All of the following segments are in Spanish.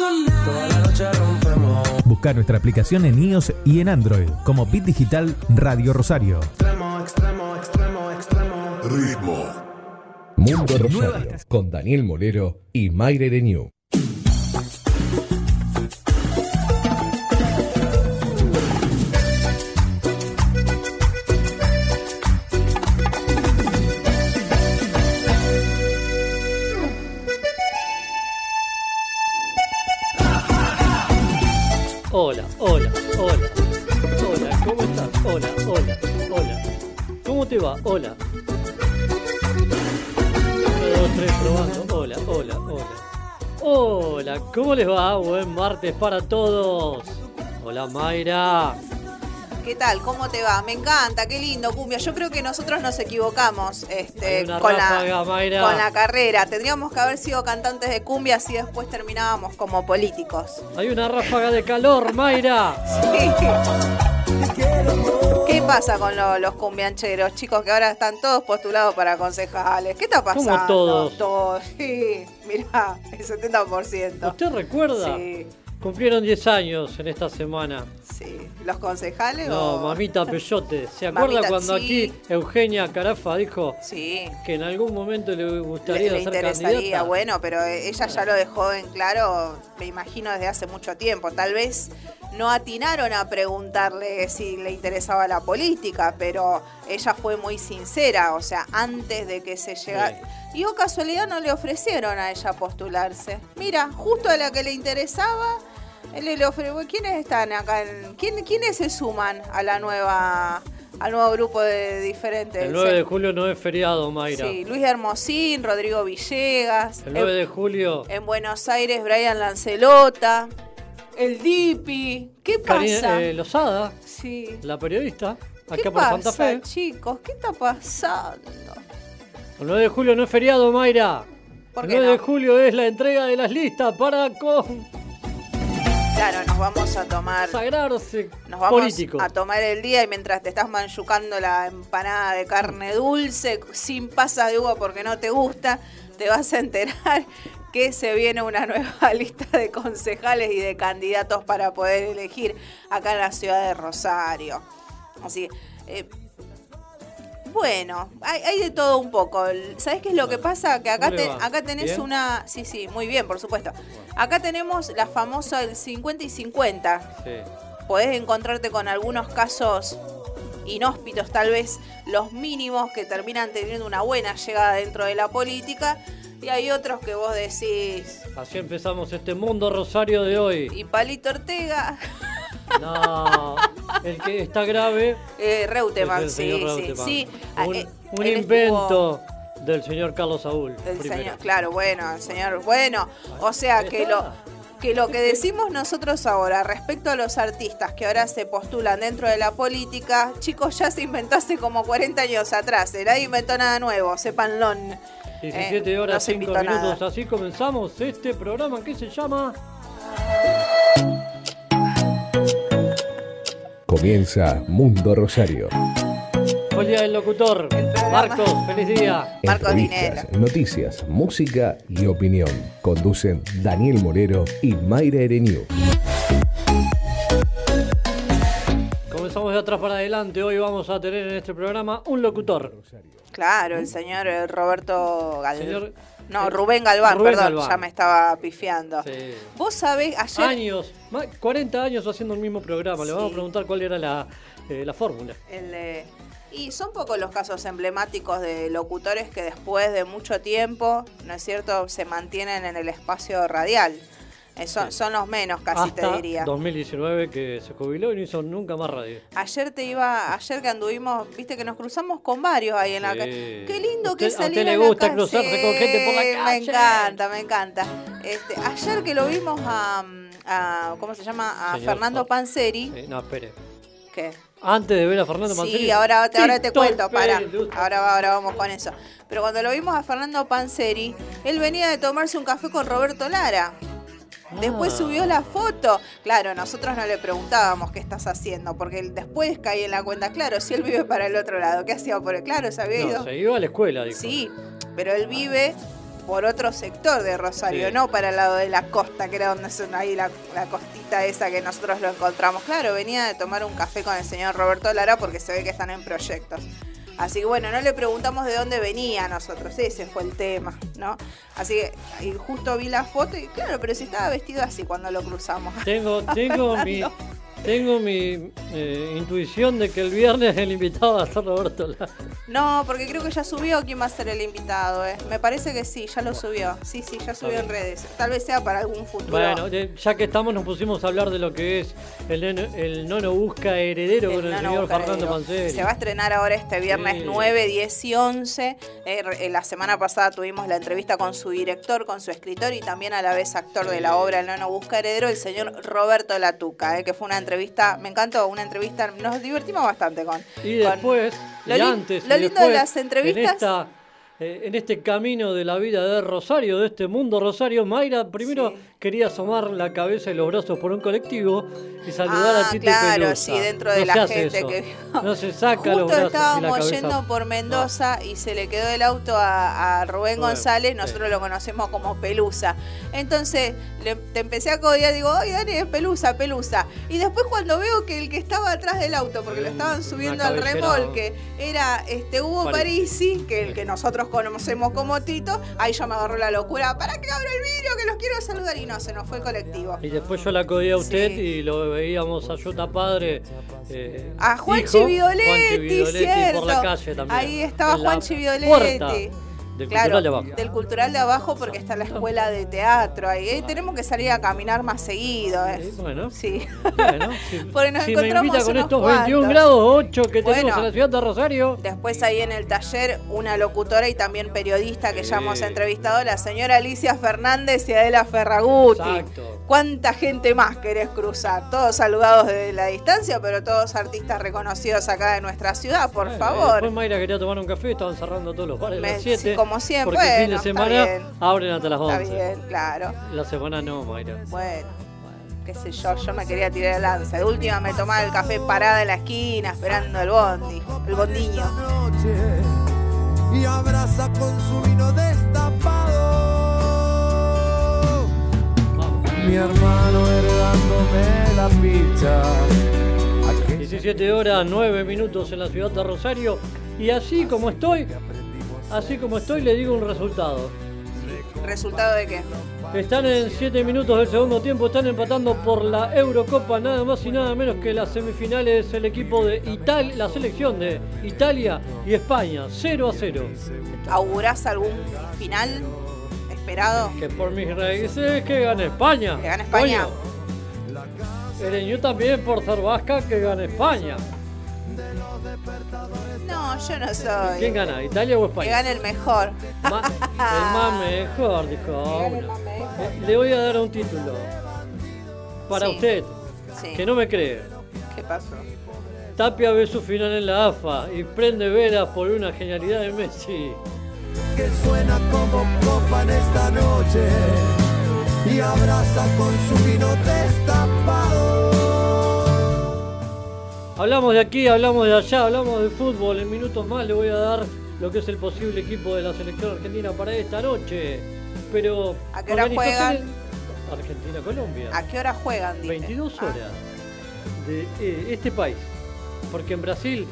Toda la noche rompemos. Busca nuestra aplicación en iOS y en Android como Bit Digital Radio Rosario. Extremo, extremo, extremo, extremo. Ritmo. Mundo Rosario. Con Daniel Molero y Mayre de New. Va? Hola. Uno, dos, tres, probando. Hola, hola, hola. Hola, ¿cómo les va? Buen martes para todos. Hola, Mayra. ¿Qué tal? ¿Cómo te va? Me encanta, qué lindo, cumbia. Yo creo que nosotros nos equivocamos este, con, ráfaga, la, Mayra. con la carrera. Tendríamos que haber sido cantantes de cumbia así después terminábamos como políticos. Hay una ráfaga de calor, Mayra. ¿Qué pasa con lo- los cumbiancheros, chicos, que ahora están todos postulados para concejales? ¿Qué está ¿Cómo pasando? todos? Todos, sí. Mirá, el 70%. ¿Usted recuerda? Sí, Cumplieron 10 años en esta semana. sí. ¿Los concejales No, o...? mamita Peyote. ¿Se acuerda Mamita, cuando sí. aquí Eugenia Carafa dijo Sí. que en algún momento le Le, gustaría le ser interesaría, candidata? bueno, pero ella ya lo dejó en claro, me imagino, desde hace mucho tiempo. Tal vez no atinaron a preguntarle si le interesaba la política, pero ella fue muy sincera, o sea, antes de que se llegara... Y o casualidad no le ofrecieron a ella postularse. Mira, justo a la que le interesaba, él le ofreció... ¿Quiénes están acá? en- ¿Quién, ¿Quiénes se suman a la nueva... al nuevo grupo de diferentes... El 9 de julio no es feriado, Mayra. Sí, Luis Hermosín, Rodrigo Villegas. El 9 en, de julio, en Buenos Aires, Brian Lancelota. El Dipi. ¿Qué pasa? Karina eh, Lozada, sí. la periodista, ¿Qué acá por pasa, Santa Fe. chicos? ¿Qué está pasando? El 9 de julio no es feriado, Mayra. ¿Por el qué 9 no? de julio es la entrega de las listas para Claro, nos vamos a tomar... consagrarse Nos vamos a tomar el día y mientras te estás manchucando la empanada de carne dulce sin pasas de uva porque no te gusta, te vas a enterar que se viene una nueva lista de concejales y de candidatos para poder elegir acá en la ciudad de Rosario. Así, eh, bueno, hay, hay de todo un poco. ¿Sabes qué es lo que pasa? Que acá, ¿Cómo le te- va? acá tenés ¿Bien? una... Sí, sí, muy bien, por supuesto. Acá tenemos la famosa el 50 y 50 Sí. podés encontrarte con algunos casos inhóspitos, tal vez los mínimos que terminan teniendo una buena llegada dentro de la política, y hay otros que vos decís, Así empezamos este mundo rosario de hoy. y Palito Ortega, No, el que está grave eh, Reutemann, es sí, sí, sí. Ah, Un, eh, un invento del señor Carlos Saúl. el señor, claro, bueno, el señor, bueno, o sea que lo que lo que decimos nosotros ahora respecto a los artistas que ahora se postulan dentro de la política, chicos, ya se inventó hace como 40 años atrás, eh, nadie inventó nada nuevo, sépanlo. 17 Eh, horas no se 5 invitó nada. minutos. Así comenzamos este programa que se llama Comienza Mundo Rosario. Fue el del Locutor. Marcos, feliz día. Marcos Dinero. noticias, música y opinión. Conducen Daniel Morero y Mayra Ereniu. Atrás para adelante. Hoy vamos a tener en este programa un locutor. Claro, el señor eh, Roberto Galván. Señor- no, eh, Rubén Galván, Rubén perdón, Galván. ya me estaba pifiando. Sí. Vos sabés, ayer... Años, ma- 40 años haciendo el mismo programa. Le vamos a preguntar cuál era la, eh, la fórmula. el, eh, y son pocos los casos emblemáticos de locutores que después de mucho tiempo, ¿no es cierto?, se mantienen en el espacio radial. Eh, son, son los menos, casi te diría. 2019 que se jubiló y no hizo nunca más radio. Ayer te iba, ayer que anduvimos, viste que nos cruzamos con varios ahí en la Sí. calle. Qué lindo que a salir usted le gusta cruzarse con gente por la calle. Me encanta, me encanta. Este, ayer que lo vimos a, a- ¿cómo se llama? A Señor Fernando Panseri. No, espere. ¿Qué? Antes de ver a Fernando Mancini. Sí, ahora, ahora te cuento, para. Ahora, ahora vamos con eso. Pero cuando lo vimos a Fernando Panseri, él venía de tomarse un café con Roberto Lara. Después Ah. subió la foto. Claro, nosotros no le preguntábamos qué estás haciendo, porque él después caí en la cuenta, claro, si él vive para el otro lado, ¿qué hacía por el? Claro, se había No, ido. se iba a la escuela, dijo. Sí, pero él vive por otro sector de Rosario, Sí. no para el lado de la costa, que era donde son ahí la, la costita esa que nosotros lo encontramos. Claro, venía de tomar un café con el señor Roberto Lara porque se ve que están en proyectos. Así que bueno, no le preguntamos de dónde venía a nosotros, ese fue el tema, ¿no? Así que y justo vi la foto y claro, pero si estaba vestido así cuando lo cruzamos. Tengo, tengo mi, tengo mi eh, intuición de que el viernes el invitado va a ser Roberto Lara. No, porque creo que ya subió quién va a ser el invitado, ¿eh? Me parece que sí, ya lo subió. Sí, sí, ya subió en redes. Tal vez sea para algún futuro. Bueno, de- ya que estamos nos pusimos a hablar de lo que es el, el nono busca heredero con el señor. Fernando Panseri. Se va a estrenar ahora este viernes Sí. 9, 10 y 11. Eh, eh, la semana pasada tuvimos la entrevista con su director, con su escritor y también a la vez actor de la obra El Nono Busca Heredero, el señor Roberto Latuca, eh, que fue una entrevista, me encantó, una entrevista, nos divertimos bastante con. Y con- después, Lo y lin- antes, lo y lindo de las entrevistas- En, esta, eh, en este camino de la vida de Rosario, de este mundo Rosario, Mayra primero Sí. Quería asomar la cabeza y los brazos por un colectivo y saludar Ah, a Titi claro, Pelusa. sí, dentro de No la gente eso. que No se saca los Justo brazos y la estábamos yendo por Mendoza y se le quedó el auto a, a Rubén González, sí. nosotros lo conocemos como Pelusa. Entonces le- te empecé a codiar, digo, Dani, es Pelusa, Pelusa. Y después cuando veo que el que estaba atrás del auto, porque lo estaban subiendo al remolque, era este Hugo Parisi. Parisi, que el que nosotros conocemos como Tito, ahí ya me agarró la locura, ¿para que abro el vidrio que los quiero saludar? Y no, se nos fue el colectivo. Y después yo la codí a usted Sí. y lo veíamos a Yuta Padre. eh, A hijo, Violetti, Juanchi Violetti por la cierto. calle también. Ahí estaba Juanchi Violetti. puerta Del Claro, cultural de abajo. del cultural de abajo porque está la escuela de teatro ahí. Eh, tenemos que salir a caminar más seguido. eh. Sí, bueno. Sí. Bueno, si, Porque nos si me encontramos invita con estos cuantos. 21 grados 8 que tenemos Bueno. en la ciudad de Rosario. Después ahí en el taller una locutora y también periodista que ya hemos entrevistado, la señora Alicia Fernández y Adela Ferraguti. Exacto. ¿Cuánta gente más querés cruzar? Todos saludados desde la distancia, pero todos artistas reconocidos acá de nuestra ciudad, por Bueno, favor. Después Mayra quería tomar un café, estaban cerrando todos los bares a Me- las 7. sí, como siempre, Porque el fin de está semana bien. abren hasta las 11. Está bien, claro. La semana no, Mayra. Bueno, qué sé yo, yo me quería tirar el lanza. De última me tomaba el café parada en la esquina esperando el bondi, el bondiño. y abraza con su vino destapado. Mi hermano heredándome la. Aquel 17 horas 9 minutos en la ciudad de Rosario. Y así como estoy, así como estoy, le digo un resultado. ¿Resultado de qué? Están en 7 minutos del segundo tiempo, están empatando por la Eurocopa, nada más y nada menos que las semifinales el equipo de Italia, la selección de Italia y España, 0 a 0. ¿Augurás algún final esperado? Que por mis raíces que gane España. Que gane España. Coño. Ereñu también por ser vasca que gane España. No, yo no soy. ¿Quién gana? ¿Italia o Que España? gane el mejor. Ma- el más mejor, dijo Que gane el uno. más mejor. Eh, Le voy a dar un título. Para Sí. usted, Sí. que no me cree. ¿Qué pasó? Tapia ve su final en la AFA y prende velas por una genialidad de Messi. que suena como copa en esta noche y abraza con su vino destapado. Hablamos de aquí, hablamos de allá, hablamos de fútbol. En minutos más le voy a dar lo que es el posible equipo de la selección argentina para esta noche. Pero. ¿A qué hora organizaciones- Argentina-Colombia. ¿A qué hora juegan? Dije? 22 Ah, horas de eh, este país. Porque en Brasil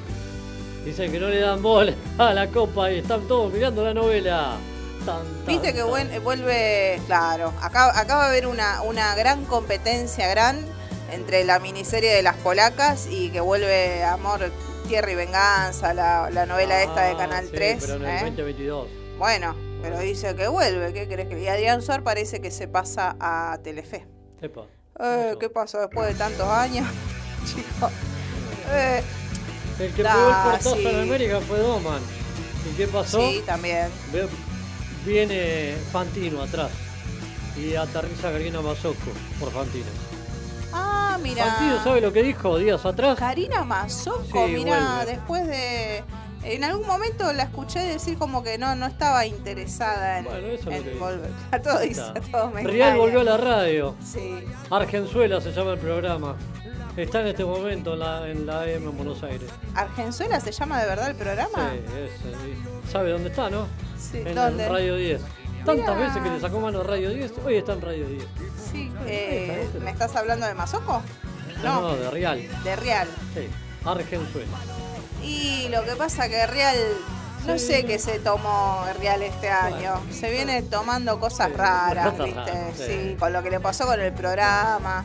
dicen que no le dan bola a la copa y están todos mirando la novela. Tan, tan, Viste que tan. vuelve, claro, acá, acá va a haber una, una gran competencia gran entre la miniserie de las polacas y que vuelve Amor, Tierra y Venganza, la, la novela esta de Ah, Canal sí, 3. Pero en el ¿eh? 2022. Bueno, pero dice que vuelve, ¿qué crees que? Y Adrián Suar parece que se pasa a Telefe. Epa. Eh. ¿Qué pasó después de tantos años? Chico. Eh, El que Da, pegó el portazo sí. en América fue Doman. ¿Y qué pasó? sí, también. Viene Fantino atrás y aterriza Karina Mazoco por Fantino. Ah, mira. Fantino, ¿sabe lo que dijo días atrás? Karina Mazoco, Sí, mira, después de. En algún momento la escuché decir como que no, no estaba interesada en, Bueno, eso volver. A todo dice, a todo me Real volvió a la radio. Sí. Argenzuela se llama el programa. Está en este momento en la, en la AM en Buenos Aires. ¿Argenzuela se llama de verdad el programa? Sí, eh, ¿Sabe dónde está, no? Sí, En, ¿dónde? Radio 10. Tantas veces que le sacó mano a Radio 10, hoy está en Radio 10. Sí, eh, ¿me estás hablando de Mazoco? No, No, de Real. de Real. Sí, Argenzuela. Y lo que pasa que Real, no sé qué se tomó Real este año. Se viene tomando cosas Sí, raras, cosas ¿viste? raras, sí. Sí, con lo que le pasó con el programa.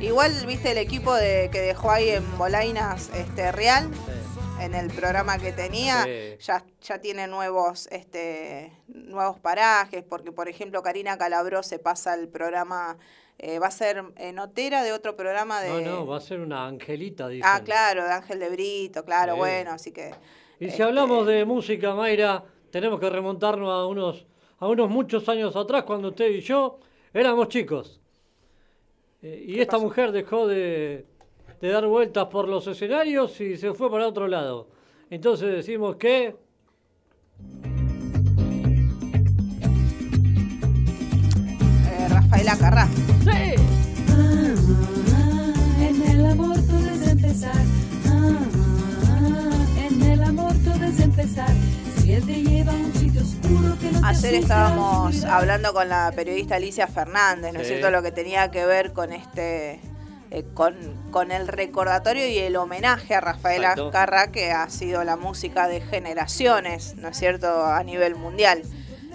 Igual, ¿viste el equipo de, que dejó ahí en Bolainas este, Real? En el programa que tenía Sí. ya, ya tiene nuevos este nuevos parajes porque por ejemplo Karina Calabró se pasa al programa eh, va a ser eh, notera de otro programa de No, no, va a ser una angelita, dice. ah claro de Ángel de Brito claro Sí. bueno así que Y si este, hablamos de música, Mayra, tenemos que remontarnos a unos, a unos muchos años atrás, cuando usted y yo éramos chicos. Eh, y esta pasó? mujer dejó de, de dar vueltas por los escenarios y se fue para otro lado. Entonces decimos que... eh, Rafaela Carrá ¡Sí! En el amor todo es empezar. Ah, en el amor todo es empezar. Si él te lleva a un sitio oscuro que no te Ayer estábamos hablando con la periodista Alicia Fernández, ¿no es Sí. cierto? Lo que tenía que ver con este, eh, con, con el recordatorio y el homenaje a Rafaela Exacto. Carrá, que ha sido la música de generaciones, ¿no es cierto?, a nivel mundial.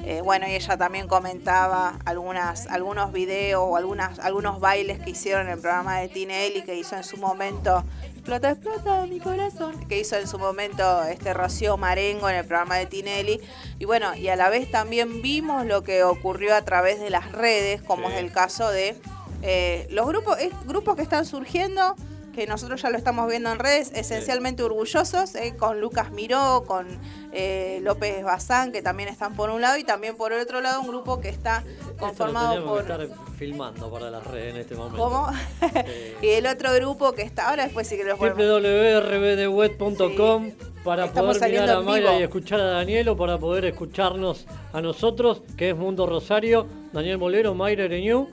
Eh, bueno, y ella también comentaba algunas, algunos videos o algunas, algunos bailes que hicieron en el programa de Tinelli que hizo en su momento. Explota, explota mi corazón. Que hizo en su momento este Rocío Marengo en el programa de Tinelli. Y bueno, y a la vez también vimos lo que ocurrió a través de las redes, como Sí. es el caso de eh, los grupos, grupos que están surgiendo, que nosotros ya lo estamos viendo en redes, esencialmente orgullosos, eh, con Lucas Miró, con eh, López Bazán, que también están por un lado, y también por el otro lado un grupo que está lo conformado por... que estar filmando para las redes en este momento. ¿Cómo? y el otro grupo que está, ahora después sí que lo podemos... www.rbdweb.com para Estamos poder mirar a Mayra y escuchar a Daniel o para poder escucharnos a nosotros, que es Mundo Rosario, Daniel Molero, Mayra Ereñú,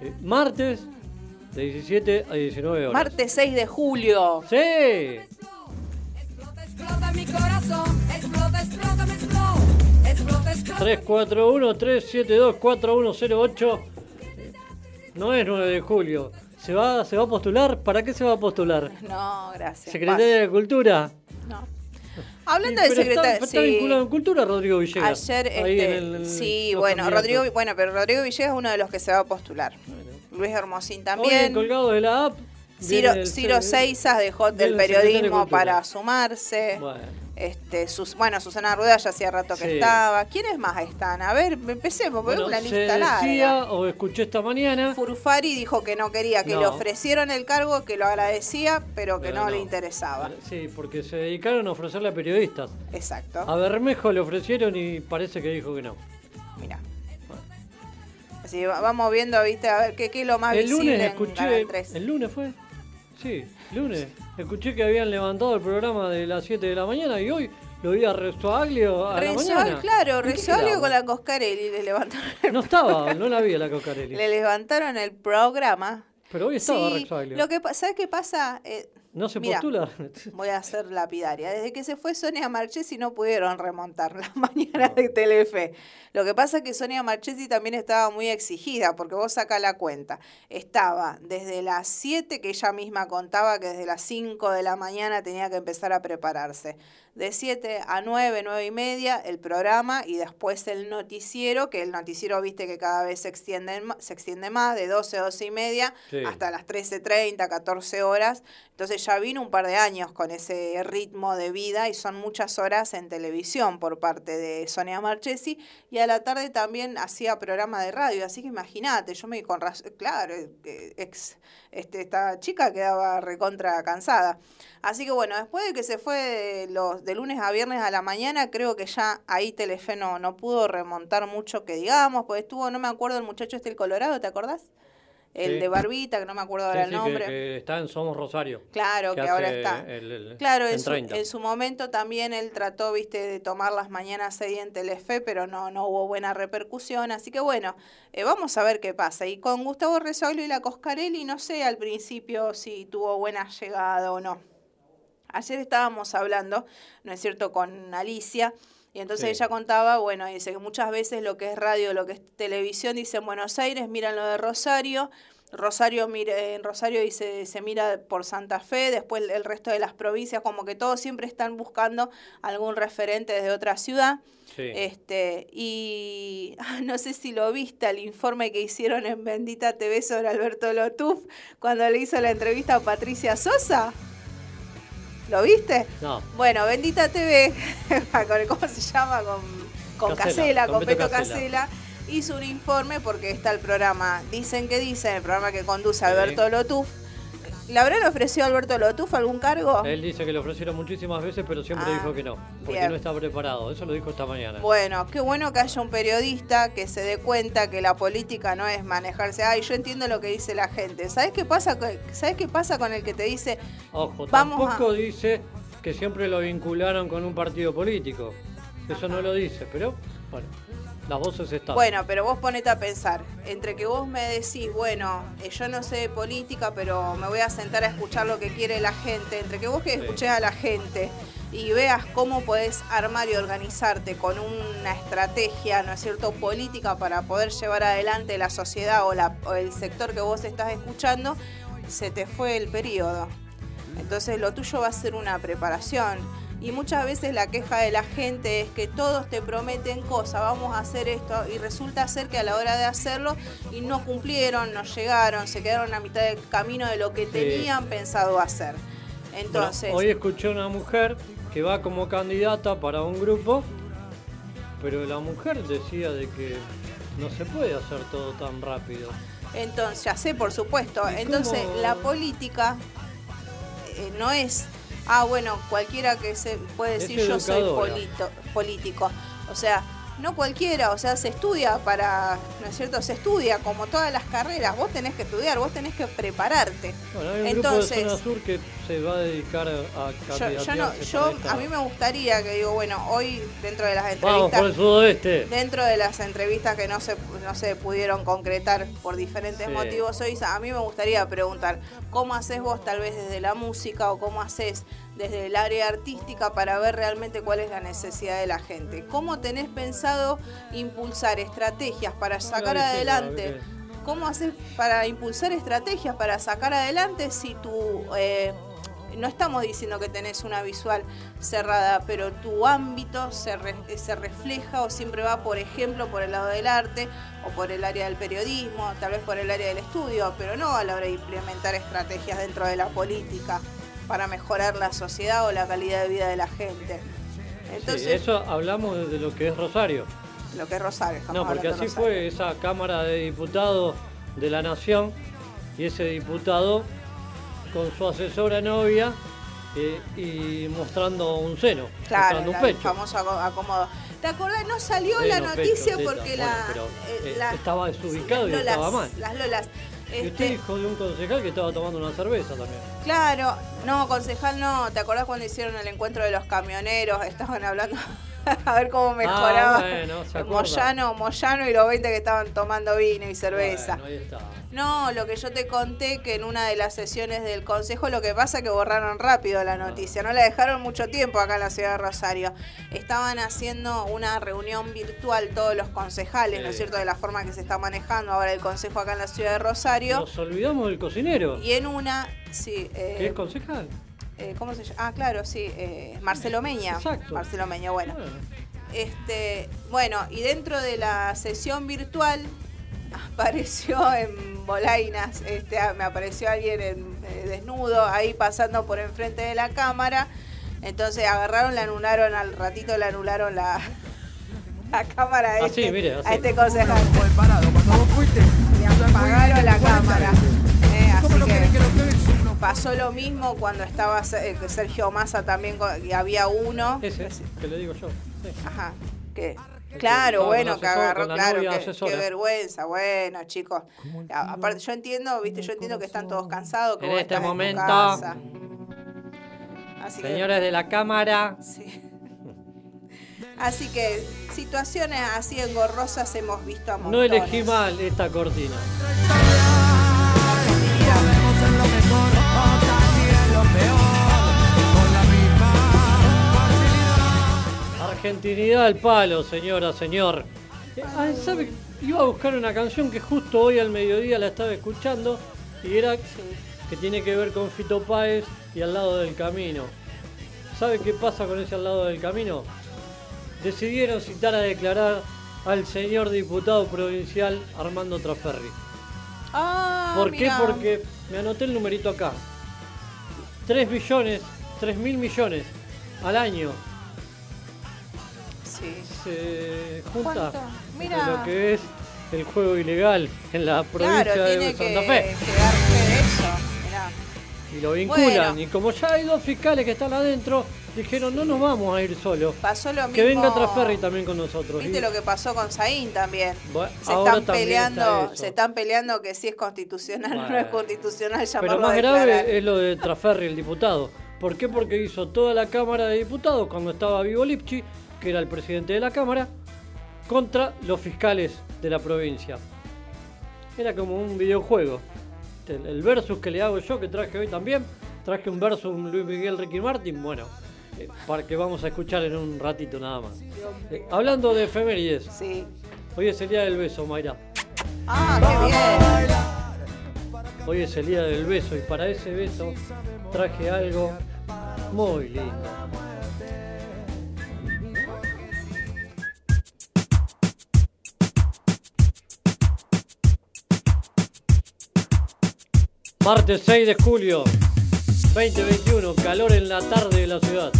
eh, martes de 17 a 19 horas. Martes 6 de julio. ¡Sí! Explota mi corazón. Explota, explota, me explota. Explota, explota. 341-372-4108. No es 9 de julio. ¿Se va, ¿Se va a postular? ¿Para qué se va a postular? No, gracias. ¿Secretaria de Cultura? No. Hablando Y- de pero está-. Está, vinculado en Cultura Rodrigo Villegas. Ayer, este, el- sí, bueno. Rodrigo, bueno, pero Rodrigo Villegas es uno de los que se va a postular. Luis Hermosín Hoy también. colgado de la app. Ciro, el- Ciro Seizas dejó del el secretario de periodismo Cultura. para sumarse. Bueno, Este, sus, bueno, Susana Rueda ya hacía rato que Sí. estaba. ¿Quiénes más están? A ver, empecemos, porque bueno, una se lista decía, larga. o escuché esta mañana, Furfari dijo que no quería, que No. le ofrecieron el cargo, que lo agradecía, pero que Pero no, le interesaba. sí, porque se dedicaron a ofrecerle a periodistas. Exacto. A Bermejo le ofrecieron y parece que dijo que no. Mira. Así va- vamos viendo, viste, a ver qué, qué es lo más El lunes visible en escuché, Canal 3. el lunes fue, sí, lunes, escuché que habían levantado el programa de las 7 de la mañana y hoy lo vi a Restoaglio a la Rezoal, mañana. claro, ¿En qué Rezoalio quedamos? con la Coscarelli le levantaron el, No estaba, no la vi a la Cocarelli. le levantaron el programa. Pero hoy estaba Sí, Restoaglio. lo que ¿sabes qué pasa? Eh, ¿No se postula? Voy a ser lapidaria. Desde que se fue Sonia Marchesi no pudieron remontar las mañanas de Telefe. Lo que pasa es que Sonia Marchesi también estaba muy exigida, porque vos saca la cuenta. Estaba desde las 7, que ella misma contaba que desde las 5 de la mañana tenía que empezar a prepararse. De 7 a 9, 9 y media el programa y después el noticiero, que el noticiero viste que cada vez se extiende, se extiende más, de 12 a 12 y media Sí. hasta las 13.30, 14 horas. Entonces ya vino un par de años con ese ritmo de vida y son muchas horas en televisión por parte de Sonia Marchesi y a la tarde también hacía programa de radio, así que imagínate, yo me con claro, eh, ex, este, esta chica quedaba recontra cansada. Así que bueno, después de que se fue de, los, de lunes a viernes a la mañana, creo que ya ahí Telefe no, no pudo remontar mucho que digamos, pues estuvo, no me acuerdo el muchacho este el Colorado, ¿te acordás? El Sí. de Barbita, que no me acuerdo ahora Sí, el sí, nombre. que está en Somos Rosario. Claro, que, que ahora está. el- el- claro, en su, 30. en su momento también él trató, viste, de tomar las mañanas ahí en Telefe, pero no, no hubo buena repercusión. Así que bueno, eh, vamos a ver qué pasa. Y con Gustavo Rezoglio y la Coscarelli, no sé al principio si tuvo buena llegada o no. Ayer estábamos hablando, ¿no es cierto?, con Alicia. Y entonces Sí. ella contaba, bueno, dice que muchas veces lo que es radio, lo que es televisión, dice en Buenos Aires, miran lo de Rosario, Rosario mire, en Rosario dice, se mira por Santa Fe, después el resto de las provincias, como que todos siempre están buscando algún referente desde otra ciudad. Sí. Este, y ah, no sé si lo viste el informe que hicieron en Bendita TV sobre Alberto Lotuf cuando le hizo la entrevista a Patricia Sosa. ¿Lo viste? No. Bueno, Bendita TV, con- ¿cómo se llama? Con, con Casela, con Beto Casela. Hizo un informe porque está el programa Dicen que Dicen, el programa que conduce Sí. Alberto Lotuf. ¿Le habrán ofrecido a Alberto Lotuf algún cargo? Él dice que le ofrecieron muchísimas veces, pero siempre Ah, dijo que no, porque bien. no está preparado. Eso lo dijo esta mañana. Bueno, qué bueno que haya un periodista que se dé cuenta que la política no es manejarse. Ay, yo entiendo lo que dice la gente. ¿Sabes qué pasa? con- ¿Sabes qué pasa con el que te dice Ojo, Vamos tampoco a- dice que siempre lo vincularon con un partido político. Eso no lo dice, pero bueno, las voces están. Bueno, pero vos ponete a pensar, entre que vos me decís, bueno, eh, yo no sé de política, pero me voy a sentar a escuchar lo que quiere la gente, entre que vos que Sí. escuches a la gente y veas cómo podés armar y organizarte con una estrategia, ¿no es cierto?, política para poder llevar adelante la sociedad o, la, o el sector que vos estás escuchando, se te fue el periodo. Entonces lo tuyo va a ser una preparación. Y muchas veces la queja de la gente es que todos te prometen cosas, vamos a hacer esto, y resulta ser que a la hora de hacerlo y no cumplieron, no llegaron, se quedaron a mitad del camino de lo que Sí. tenían pensado hacer. Bueno, Entonces, hoy escuché una mujer que va como candidata para un grupo, pero la mujer decía de que no se puede hacer todo tan rápido. entonces, ya sé, por supuesto. ¿Y Entonces, cómo? la política eh, no es, ah, bueno, cualquiera que se puede decir yo soy polito- político. O sea, no cualquiera, o sea, se estudia para, ¿no es cierto? Se estudia como todas las carreras. Vos tenés que estudiar, vos tenés que prepararte. Bueno, hay un Entonces- grupo de Zona Sur que se va a dedicar a, Yo, no, yo, esta- a mí me gustaría que digo, bueno, hoy dentro de las Vamos entrevistas por el sudoeste. Dentro de las entrevistas que no se, no se pudieron concretar por diferentes Sí. motivos hoy, a mí me gustaría preguntar, ¿cómo haces vos tal vez desde la música o cómo haces desde el área artística para ver realmente cuál es la necesidad de la gente? ¿Cómo tenés pensado impulsar estrategias para sacar adelante? ¿Cómo haces para impulsar estrategias para sacar adelante si tú... eh, no estamos diciendo que tenés una visual cerrada, pero tu ámbito se, re- se refleja o siempre va, por ejemplo, por el lado del arte o por el área del periodismo, tal vez por el área del estudio, pero no a la hora de implementar estrategias dentro de la política para mejorar la sociedad o la calidad de vida de la gente. Sí, Entonces, eso hablamos desde lo que es Rosario. lo que es Rosario. No, porque así de Rosario. fue esa Cámara de Diputados de la Nación y ese diputado con su asesora novia eh, y mostrando un seno, Claro, mostrando un pecho. famoso aco- acomodo. ¿Te acordás? No salió Seno, la noticia pecho, porque teta. la, Bueno, pero, eh, eh, la- estaba desubicado y estaba mal. Las Lolas. Y usted Este, dijo de un concejal que estaba tomando una cerveza también. Claro, no, concejal no. ¿Te acordás cuando hicieron el encuentro de los camioneros? Estaban hablando a ver cómo mejoraba. Ah, bueno, se acuerda. Moyano, Moyano y los 20 que estaban tomando vino y cerveza. Bueno, ahí está. No, lo que yo te conté que en una de las sesiones del consejo lo que pasa es que borraron rápido la noticia, no la dejaron mucho tiempo acá en la ciudad de Rosario. Estaban haciendo una reunión virtual todos los concejales, ¿no es cierto? De la forma que se está manejando ahora el consejo acá en la ciudad de Rosario. Nos olvidamos del cocinero. Y en una, sí, eh, ¿Qué es concejal? eh, ¿cómo se llama? Ah, claro, sí, eh, Marcelo Meña. Exacto. Marcelo Meña, bueno. Bueno, Este, bueno, y dentro de la sesión virtual apareció en Bolainas, este, ah, me apareció alguien en, eh, desnudo ahí pasando por enfrente de la cámara. Entonces agarraron, le anularon al ratito, le anularon la, la cámara a Así, este, mire, así. a este concejal. Fue parado cuando vos fuiste. Le apagaron la cámara. Pasó lo mismo cuando estaba eh, Sergio Massa también y había uno. ese, que le digo yo. Sí. Ajá. Claro, bueno, que agarró, claro, qué vergüenza, bueno, chicos. Aparte, yo entiendo, viste, yo entiendo que están todos cansados, que En este momento, casa. Así que- Señores de la cámara, sí. Así que situaciones así engorrosas hemos visto a no montones. elegí mal esta cortina. Argentinidad al palo, señora, señor. Eh, ah, ¿sabe? Iba a buscar una canción que justo hoy al mediodía la estaba escuchando y era que tiene que ver con Fito Páez y al lado del camino. ¿Sabe qué pasa con ese al lado del camino? Decidieron citar a declarar al señor diputado provincial Armando Traferri. Ah, ¿Por qué? Porque me anoté el numerito acá. 3 millones, 3 mil millones al año Sí. se junta Mira. lo que es el juego ilegal en la provincia Claro, de que, Santa Fe. que dar fe de eso. Mirá. Y lo vinculan. Bueno. Y como ya hay dos fiscales que están adentro, dijeron no nos vamos a ir solos. Pasó lo mismo. Que venga Traferri también con nosotros. Viste lo que pasó con Saín también. Bueno, se están peleando, está se están peleando que si es constitucional o no es Bueno. constitucional Pero más grave es lo de Traferri, el diputado. ¿Por qué? Porque hizo toda la Cámara de Diputados cuando estaba vivo Lipchi, que era el presidente de la Cámara, contra los fiscales de la provincia. Era como un videojuego. El el versus que le hago yo, que traje hoy también, traje un versus un Luis Miguel Ricky Martin, bueno, eh, para que vamos a escuchar en un ratito nada más. Eh, hablando de efemérides, Sí. hoy es el día del beso, Mayra. Ah, qué bien. Hoy es el día del beso y para ese beso traje algo muy lindo. Martes 6 de julio 2021, calor en la tarde de la ciudad.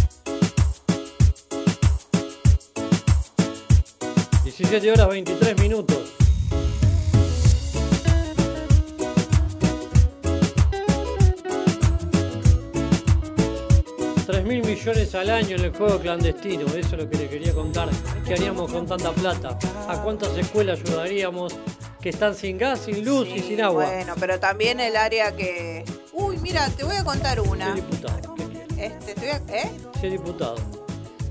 17 horas 23 minutos. Tres mil millones al año en el juego clandestino, eso es lo que le quería contar. ¿Qué haríamos con tanta plata? ¿A cuántas escuelas ayudaríamos que están sin gas, sin luz y sin agua? Bueno, pero también el área que. Uy, mira, te voy a contar Soy una. diputado. ¿qué quiere? Este, te voy a, ¿eh? Soy diputado.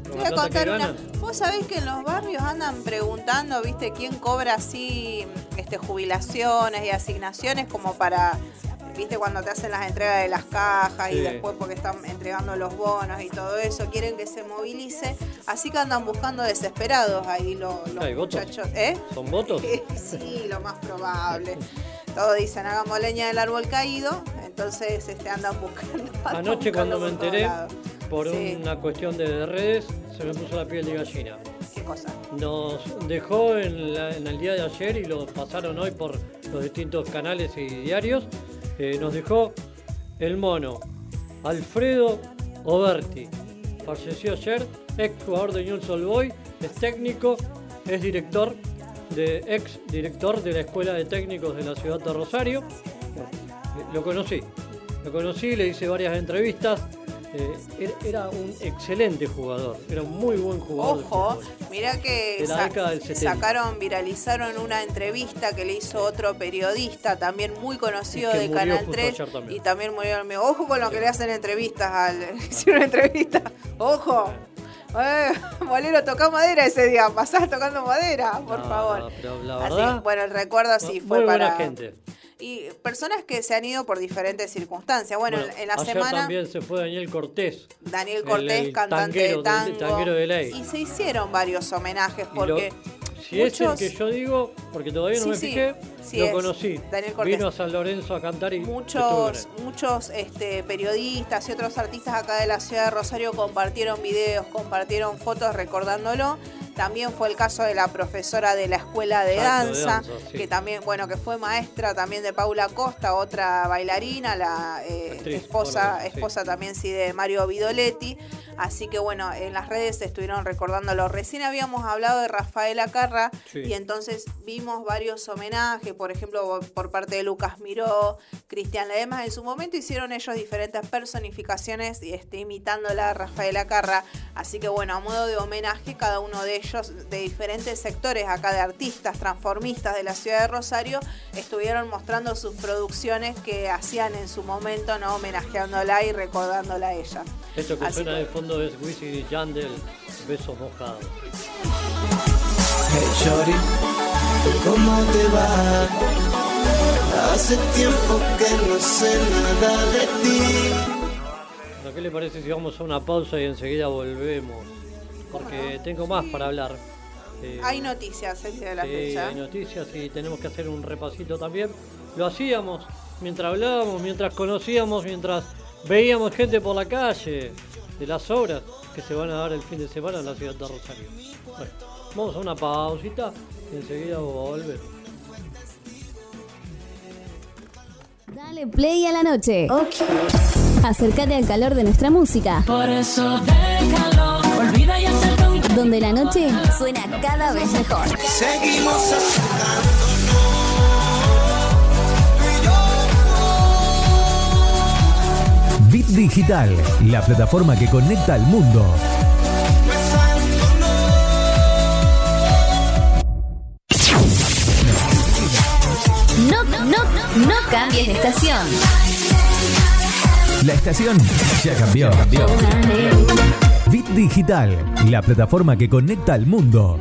Te voy a contar una. Vos sabés que en los barrios andan preguntando, viste, quién cobra así este, jubilaciones y asignaciones como para, viste, cuando te hacen las entregas de las cajas y después porque están entregando los bonos y todo eso, quieren que se movilice. Así que andan buscando desesperados ahí los, los ¿Hay votos? muchachos. ¿Eh? ¿Son votos? Sí, lo más probable. Todos dicen, hagamos leña del árbol caído, entonces este, andan buscando. andan Anoche buscando cuando me enteré, por Sí. una cuestión de redes, se me puso la piel de gallina. ¿Qué cosa? Nos dejó en, la- en el día de ayer y lo pasaron hoy por los distintos canales y diarios. Eh, nos dejó el mono Alfredo Oberti. Falleció ayer, ex jugador de Old Boys, es técnico, es director de ex director de la Escuela de Técnicos de la ciudad de Rosario. Lo conocí, lo conocí, le hice varias entrevistas. Eh, era- un excelente jugador, era un muy buen jugador. Ojo, mira que sa- década del 70. sacaron, viralizaron una entrevista que le hizo otro periodista, también muy conocido que de Canal justo 3, ayer también. y también murió. Ojo con lo que le hacen entrevistas al. Hicieron entrevista. Ojo. Eh, Bolero, tocá madera ese día, pasás tocando madera, por No, favor. no, pero la Así, bueno, el recuerdo así muy fue buena para. gente. Y personas que se han ido por diferentes circunstancias. Bueno, en- en la ayer semana. también se fue Daniel Cortés. Daniel El- Cortés, el cantante tanguero de tango. tanguero de ley. Y se hicieron varios homenajes lo- porque si es el muchos- que yo digo, porque todavía no Sí, me sí, fijé, sí lo es, conocí. Daniel Cortés. Vino a San Lorenzo a cantar y muchos, muchos este, periodistas y otros artistas acá de la ciudad de Rosario compartieron videos, compartieron fotos recordándolo. También fue el caso de la profesora de la escuela de Exacto, de danza, sí. que también, bueno, que fue maestra también de Paula Costa, otra bailarina, la eh, Actriz, esposa, sí. esposa también sí de Mario Vidoletti. Así que bueno, en las redes estuvieron recordándolo. Recién habíamos hablado de Rafaela Carra Sí. y entonces vimos varios homenajes, por ejemplo, por parte de Lucas Miró, Cristian Ledesma. En su momento hicieron ellos diferentes personificaciones y este, imitándola a Rafaela Carra. Así que bueno, a modo de homenaje, cada uno de ellos de diferentes sectores acá de artistas, transformistas de la ciudad de Rosario, estuvieron mostrando sus producciones que hacían en su momento, ¿no? Homenajeándola y recordándola a ella. Esto que Así suena que- de fondo es Wisin y Yandel, besos mojados. Hey Shorty, ¿cómo te va? Hace tiempo que no sé nada de ti. ¿A qué le parece si vamos a una pausa y enseguida volvemos porque tengo más para hablar. Eh, Hay noticias el día de la sí, fecha. hay noticias y tenemos que hacer un repasito también. Lo hacíamos mientras hablábamos, mientras conocíamos, mientras veíamos gente por la calle de las obras que se van a dar el fin de semana en la ciudad de Rosario. Bueno, vamos a una pausita y enseguida volvemos. Dale play a la noche. Acércate al calor de nuestra música. Por eso déjalo, olvida y Donde la noche suena cada vez mejor. Seguimos Bit Digital, la plataforma que conecta al mundo. No, no, no cambies de estación. La estación ya cambió. Bit Digital, la plataforma que conecta al mundo.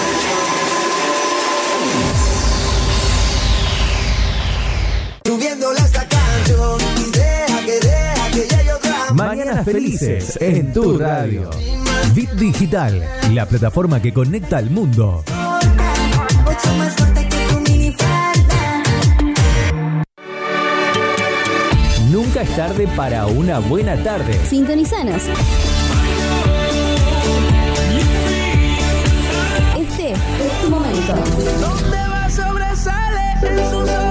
Mañanas Felices en tu radio. Bit Digital, la plataforma que conecta al mundo. Nunca es tarde para una buena tarde. Sintonizanos. Este es tu momento. Donde va sobresale, en sus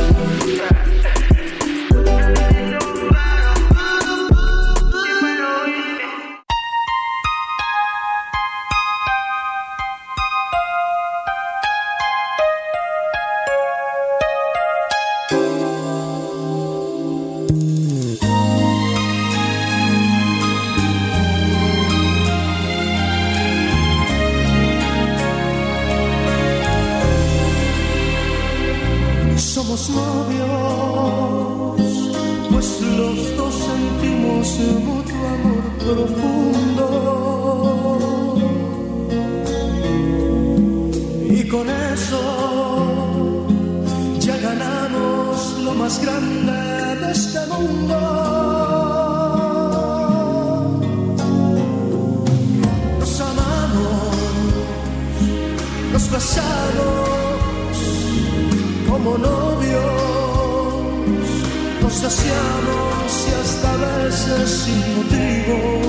Sin motivo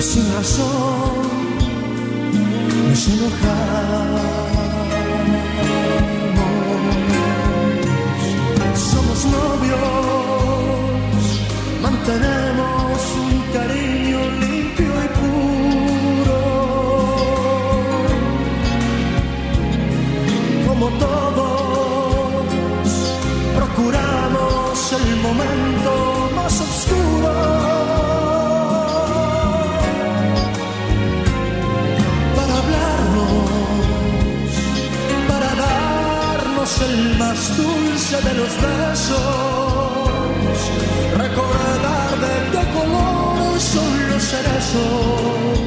sin razón nos enojamos. Somos novios, mantenemos un cariño limpio y puro. Como todos, procuramos el momento el más dulce de los besos, recordar de qué color son los cerezos,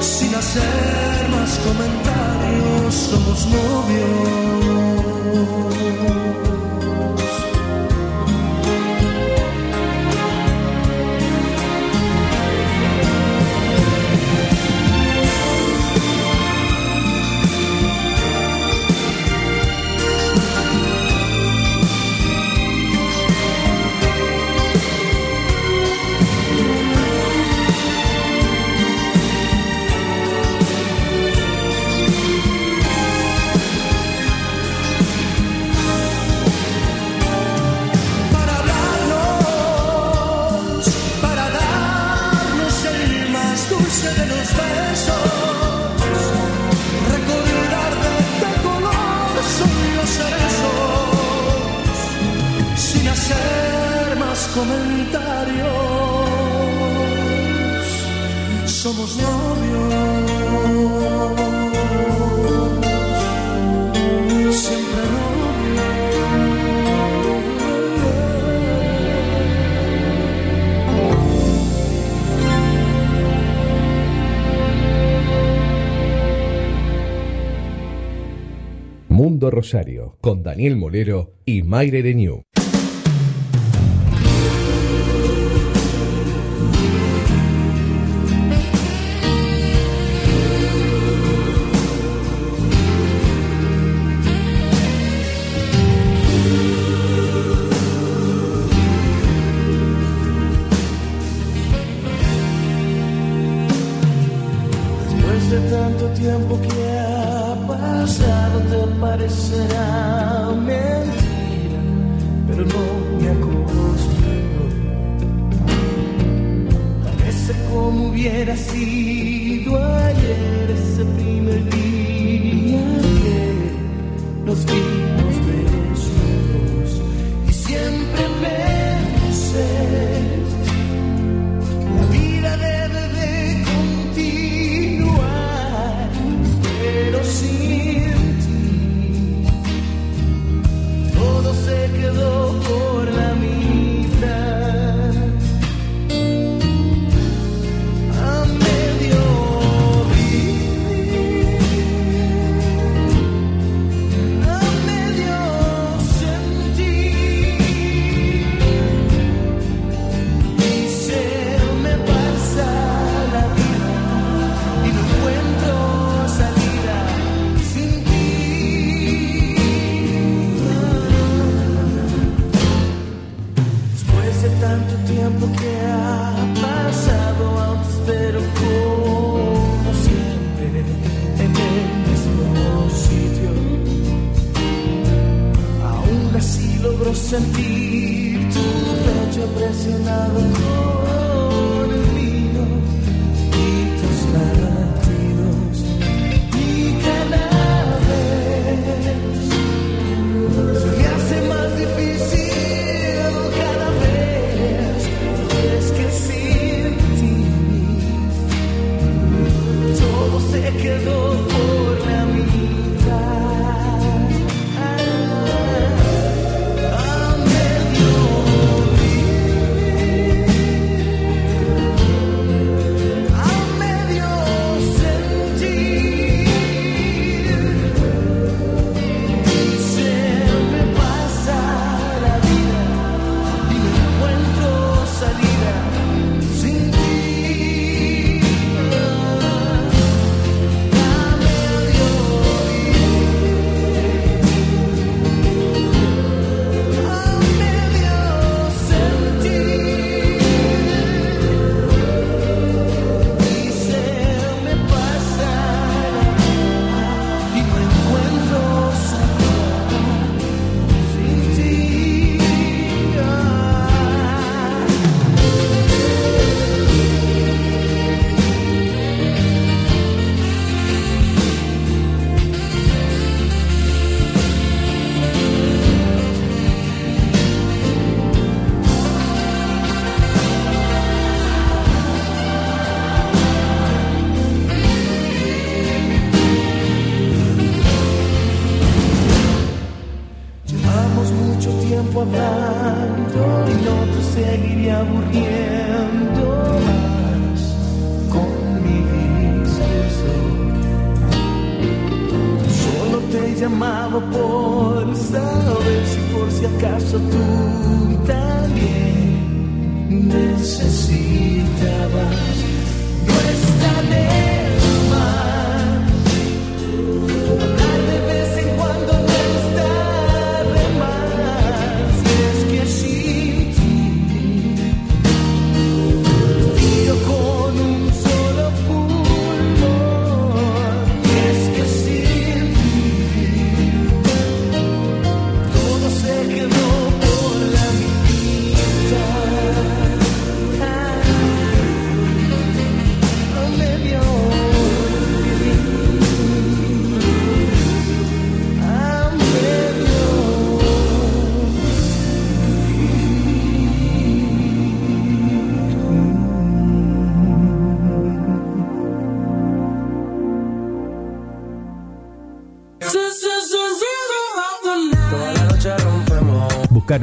sin hacer más comentarios, somos novios. Comentarios, somos novios, siempre. Mundo Rosario, con Daniel Molero y Mayre de tanto tiempo que ha pasado pero como siempre en el mismo sitio. Aún así logro sentir tu pecho presionado con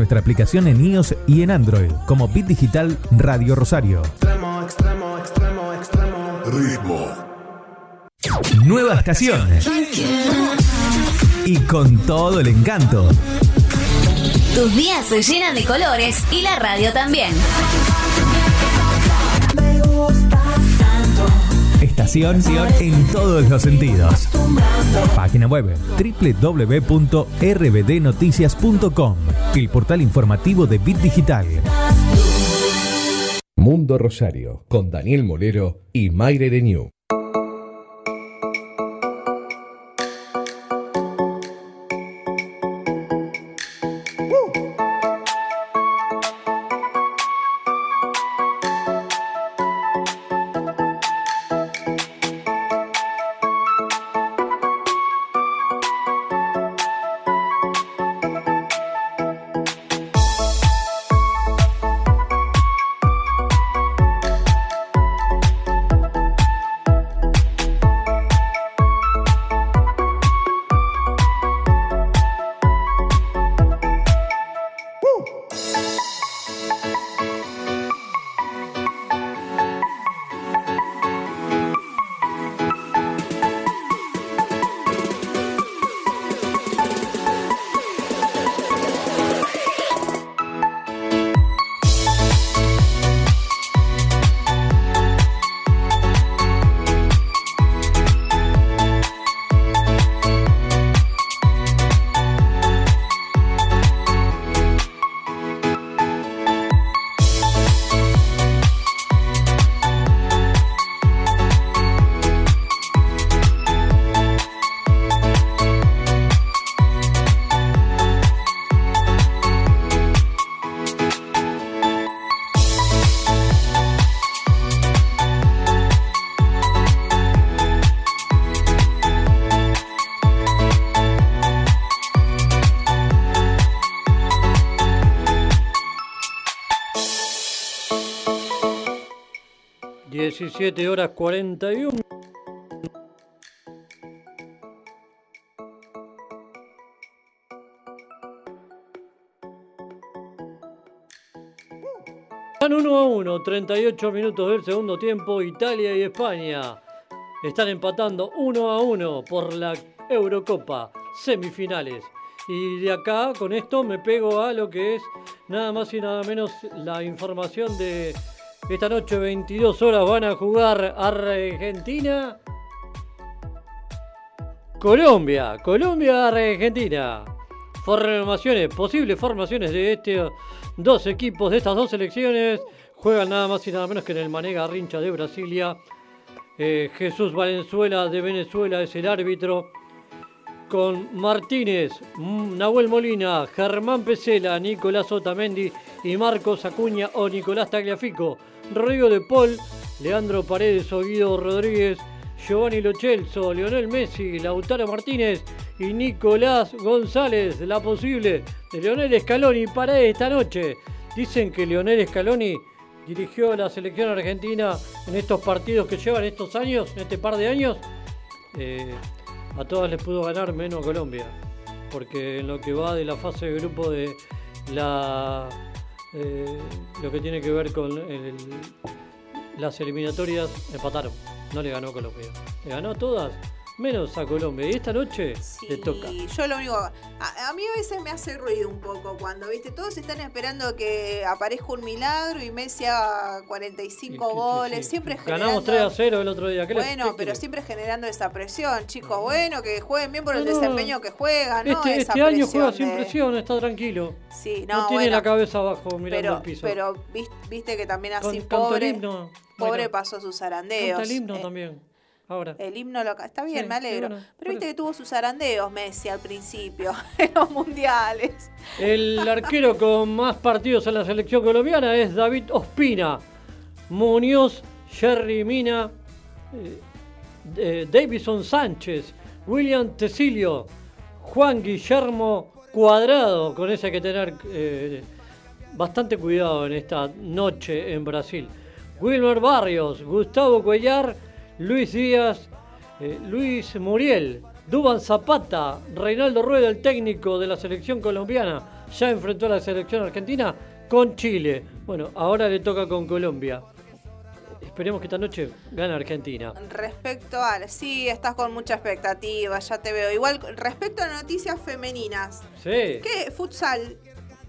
nuestra aplicación en iOS y en Android como Bit Digital Radio Rosario. Extremo, extremo, extremo, extremo. Ritmo. Nueva estación. Y con todo el encanto. Tus días se llenan de colores y la radio también. Estación en todos los sentidos. Página web www.rbdnoticias.com, el portal informativo de Bit Digital. Mundo Rosario, con Daniel Molero y Mayre Renew. Horas 41. Van 1 a 1, 38 minutos del segundo tiempo. Italia y España están empatando 1 a 1 por la Eurocopa semifinales. Y de acá, con esto, me pego a lo que es nada más y nada menos la información de esta noche, 22 horas, van a jugar Argentina. Colombia, Colombia, Argentina. Formaciones, posibles formaciones de estos dos equipos, de estas dos selecciones. Juegan nada más y nada menos que en el Manega Rincha de Brasilia. Eh, Jesús Valenzuela de Venezuela es el árbitro. Con Martínez, Nahuel Molina, Germán Pesela, Nicolás Otamendi y Marcos Acuña o Nicolás Tagliafico. Rodrigo de Paul, Leandro Paredes o Guido Rodríguez, Giovanni Lochelso, Leonel Messi, Lautaro Martínez y Nicolás González. La posible de Leonel Scaloni para esta noche. Dicen que Leonel Scaloni dirigió la selección argentina en estos partidos que llevan estos años, en este par de años. Eh, a todas les pudo ganar menos Colombia. Porque en lo que va de la fase de grupo de la, eh, lo que tiene que ver con el- las eliminatorias, empataron. No le ganó Colombia. Le ganó a todas, menos a Colombia. Y esta noche le toca. Yo lo único. A, a mí a veces me hace ruido un poco cuando, viste, todos están esperando que aparezca un milagro y Messi haga 45 goles. Siempre Ganamos generando- 3 a 0 el otro día. ¿Qué le- Bueno, pero quiere? siempre generando esa presión, chicos. Bueno, que jueguen bien por el No, desempeño que juegan, ¿no? Este, Esa este año juega presión sin de- presión, está tranquilo. Sí, no no, tiene bueno, la cabeza abajo mirando pero, el piso. pero vis- viste que también así Con- pobre, himno, pobre Mayra. pasó sus zarandeos. Canta el himno Eh, también. Ahora. El himno lo ca- está bien, Sí, me alegro. sí, bueno, pero viste que tuvo sus zarandeos Messi al principio, en los mundiales. El arquero con más partidos en la selección colombiana es David Ospina. Muñoz, Jerry Mina, eh, eh, Davison Sánchez, William Tecilio, Juan Guillermo Cuadrado. Con ese hay que tener eh, bastante cuidado en esta noche en Brasil. Wilmer Barrios, Gustavo Cuellar, Luis Díaz, eh, Luis Muriel, Duban Zapata, Reinaldo Rueda, el técnico de la selección colombiana, ya enfrentó a la selección argentina con Chile. Bueno, ahora le toca con Colombia. Esperemos que esta noche gane Argentina. Respecto a. Sí, estás con mucha expectativa, ya te veo. Igual, respecto a noticias femeninas, Sí. ¿qué futsal?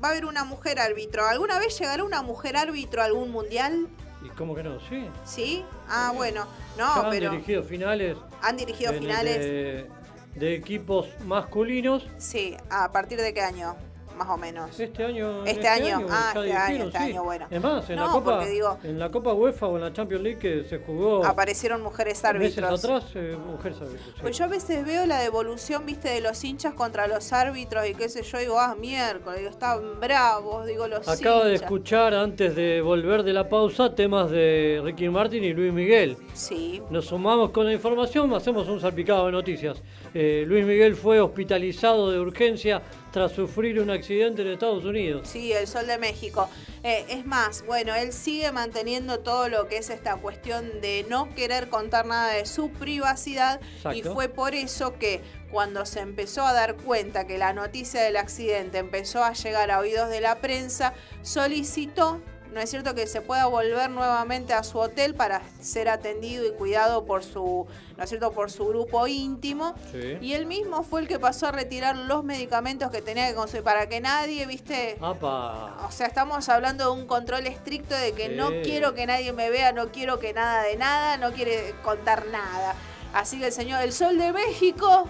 ¿Va a haber una mujer árbitro? ¿Alguna vez llegará una mujer árbitro a algún mundial? ¿Y cómo que no? Sí. ¿Sí? Ah, bueno. No, han pero. dirigido finales. ¿Han dirigido finales? De, de equipos masculinos. Sí, ¿a partir de qué año? Más o menos. Este año. Este año, ah, este año, este sí. año, bueno. Es más, en, la No, Copa, porque digo- en la Copa UEFA o en la Champions League que se jugó Aparecieron mujeres meses árbitros. atrás, eh, mujeres árbitros. sí. Pues yo a veces veo la devolución, viste, de los hinchas contra los árbitros y qué sé yo, digo, ah, miércoles, digo, están bravos, digo, los Acaba de hinchas. escuchar antes de volver de la pausa temas de Ricky Martin y Luis Miguel. Sí. Nos sumamos con la información, hacemos un salpicado de noticias. Eh, Luis Miguel fue hospitalizado de urgencia tras sufrir un accidente en Estados Unidos. Sí, el Sol de México. Eh, es más, bueno, él sigue manteniendo todo lo que es esta cuestión de no querer contar nada de su privacidad y fue por eso que cuando se empezó a dar cuenta que la noticia del accidente empezó a llegar a oídos de la prensa, solicitó, ¿no es cierto?, que se pueda volver nuevamente a su hotel para ser atendido y cuidado por su, ¿no es cierto?, por su grupo íntimo. Sí. Y él mismo fue el que pasó a retirar los medicamentos que tenía que consumir para que nadie, viste, ¡Apa! o sea, estamos hablando de un control estricto de que no quiero que nadie me vea, no quiero que nada de nada, no quiere contar nada. Así que el señor, el Sol de México,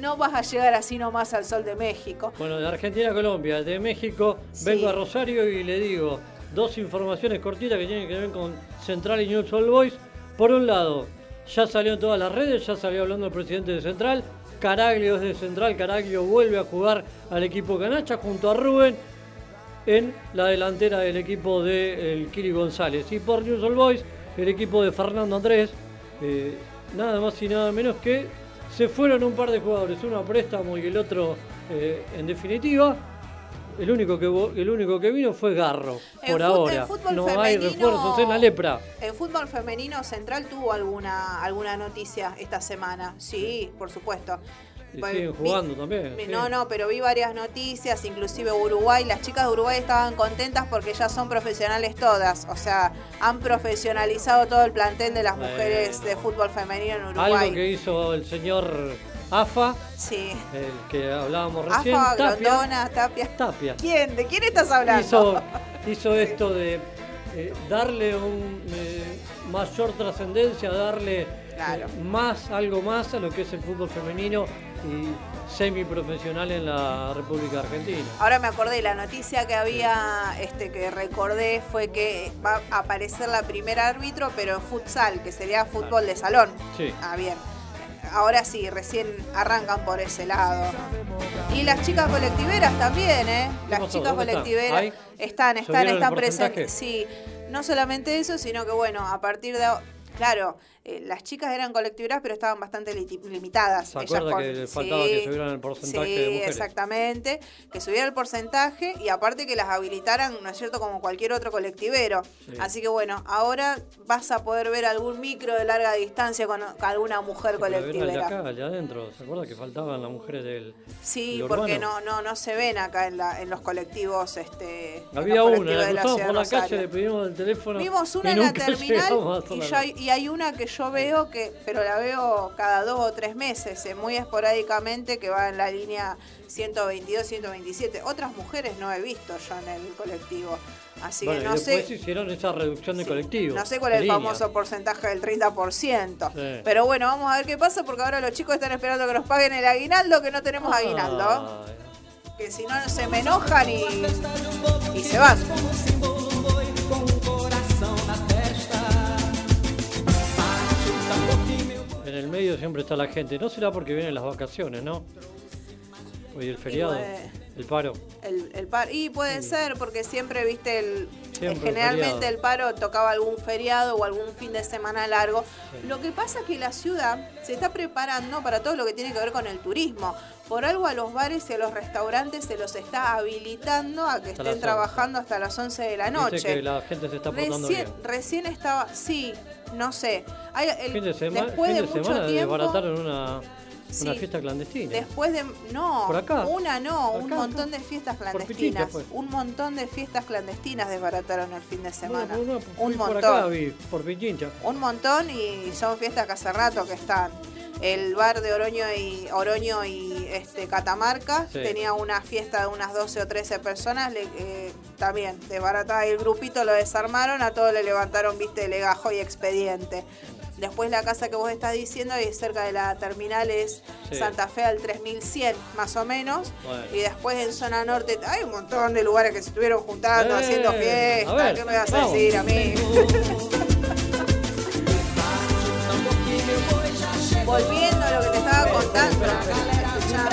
no vas a llegar así nomás al Sol de México. Bueno, de Argentina a Colombia, de México Sí. vengo a Rosario y le digo dos informaciones cortitas que tienen que ver con Central y News All Boys. Por un lado, ya salió en todas las redes, ya salió hablando el presidente de Central. Caraglio es de Central, Caraglio vuelve a jugar al equipo Canacha junto a Rubén en la delantera del equipo de el Kili González. Y por News All Boys, el equipo de Fernando Andrés, eh, nada más y nada menos que se fueron un par de jugadores, uno a préstamo y el otro eh, en definitiva. El único, que, el único que vino fue Garro, por ahora. No hay refuerzos en la lepra. El fútbol femenino central tuvo alguna alguna noticia esta semana, sí, por supuesto. Y Pues, siguen vi- jugando también. vi- sí. No, no, pero vi varias noticias, inclusive Uruguay. Las chicas de Uruguay estaban contentas porque ya son profesionales todas. O sea, han profesionalizado todo el plantel de las mujeres de fútbol femenino en Uruguay. Algo que hizo el señor AFA, Sí. el que hablábamos recién. AFA, Tapia. Grondona, Tapia. Tapia. ¿Quién? ¿De quién estás hablando? hizo, hizo esto de eh, darle un eh, mayor trascendencia, darle Claro. eh, más, algo más a lo que es el fútbol femenino y semiprofesional en la República Argentina. Ahora me acordé, la noticia que había, este que recordé fue que va a aparecer la primera árbitro, pero en futsal, que sería fútbol de salón. Sí. Ah, bien. Ahora sí, recién arrancan por ese lado. Y las chicas colectiveras también, ¿eh? Las pasó? chicas ¿Dónde están? colectiveras están, están, ¿Subieron el están porcentaje? presentes. Sí, no solamente eso, sino que bueno, a partir de... Claro, eh, las chicas eran colectiveras, pero estaban bastante liti- limitadas. ¿Se acuerda que faltaba que subieran el porcentaje sí, de mujeres? exactamente, que subiera el porcentaje y aparte que las habilitaran, ¿no es cierto?, como cualquier otro colectivero. Sí. Así que bueno, ahora vas a poder ver algún micro de larga distancia con, alguna mujer colectivera. acá, adentro. ¿Se acuerda que faltaban las mujeres del. Sí, del porque no, no, no se ven acá en, la, en los colectivos. Este, Había los una, colectivos la cruzamos por la calle, Rosario. le pedimos el teléfono. Vimos una en la terminal y, ya hay, y hay una que yo veo que, pero la veo cada dos o tres meses, eh, muy esporádicamente, que va en la línea 122, 127. Otras mujeres no he visto yo en el colectivo. Así Bueno, que y no después sé. hicieron esa reducción de colectivos. No sé cuál es el línea. famoso porcentaje del 30%. Sí. Pero bueno, vamos a ver qué pasa porque ahora los chicos están esperando que nos paguen el aguinaldo, que no tenemos aguinaldo. Ay, Que si no se me enojan y, y se van. El medio siempre está la gente. No será porque vienen las vacaciones, ¿no? Hoy el feriado, puede- el paro. El, el par y puede ser porque siempre viste el Siempre generalmente el paro tocaba algún feriado o algún fin de semana largo Sí. lo que pasa es que la ciudad se está preparando para todo lo que tiene que ver con el turismo por algo a los bares y a los restaurantes se los está habilitando a que Hasta estén las 11. trabajando hasta las 11 de la noche Dice que la gente se está portando recién, bien. recién estaba sí no sé. Hay- el- Fin de, sema- después fin de, de mucho semana tiempo desbarataron una, Sí. una fiesta clandestina. Después de. No, ¿Por acá? una no, un Acá, montón acá. de fiestas Por clandestinas. Pichita. Un montón de fiestas clandestinas desbarataron el fin de semana. Bueno, bueno, fui un por montón. acá, vi, por Pichincha. Un montón y son fiestas que hace rato que están. El bar de Oroño y Oroño y este Catamarca Sí. tenía una fiesta de unas 12 o 13 personas, le- eh, también desbarataba el grupito, lo desarmaron, a todos le levantaron, viste, legajo y expediente. Después la casa que vos estás diciendo y cerca de la terminal es Sí. Santa Fe al 3100 más o menos. Bueno. Y después en zona norte hay un montón de lugares que se estuvieron juntando, Eh, haciendo fiestas. ver, ¿Qué me vas a decir a mí? Volviendo a lo que te estaba contando. Escuchame.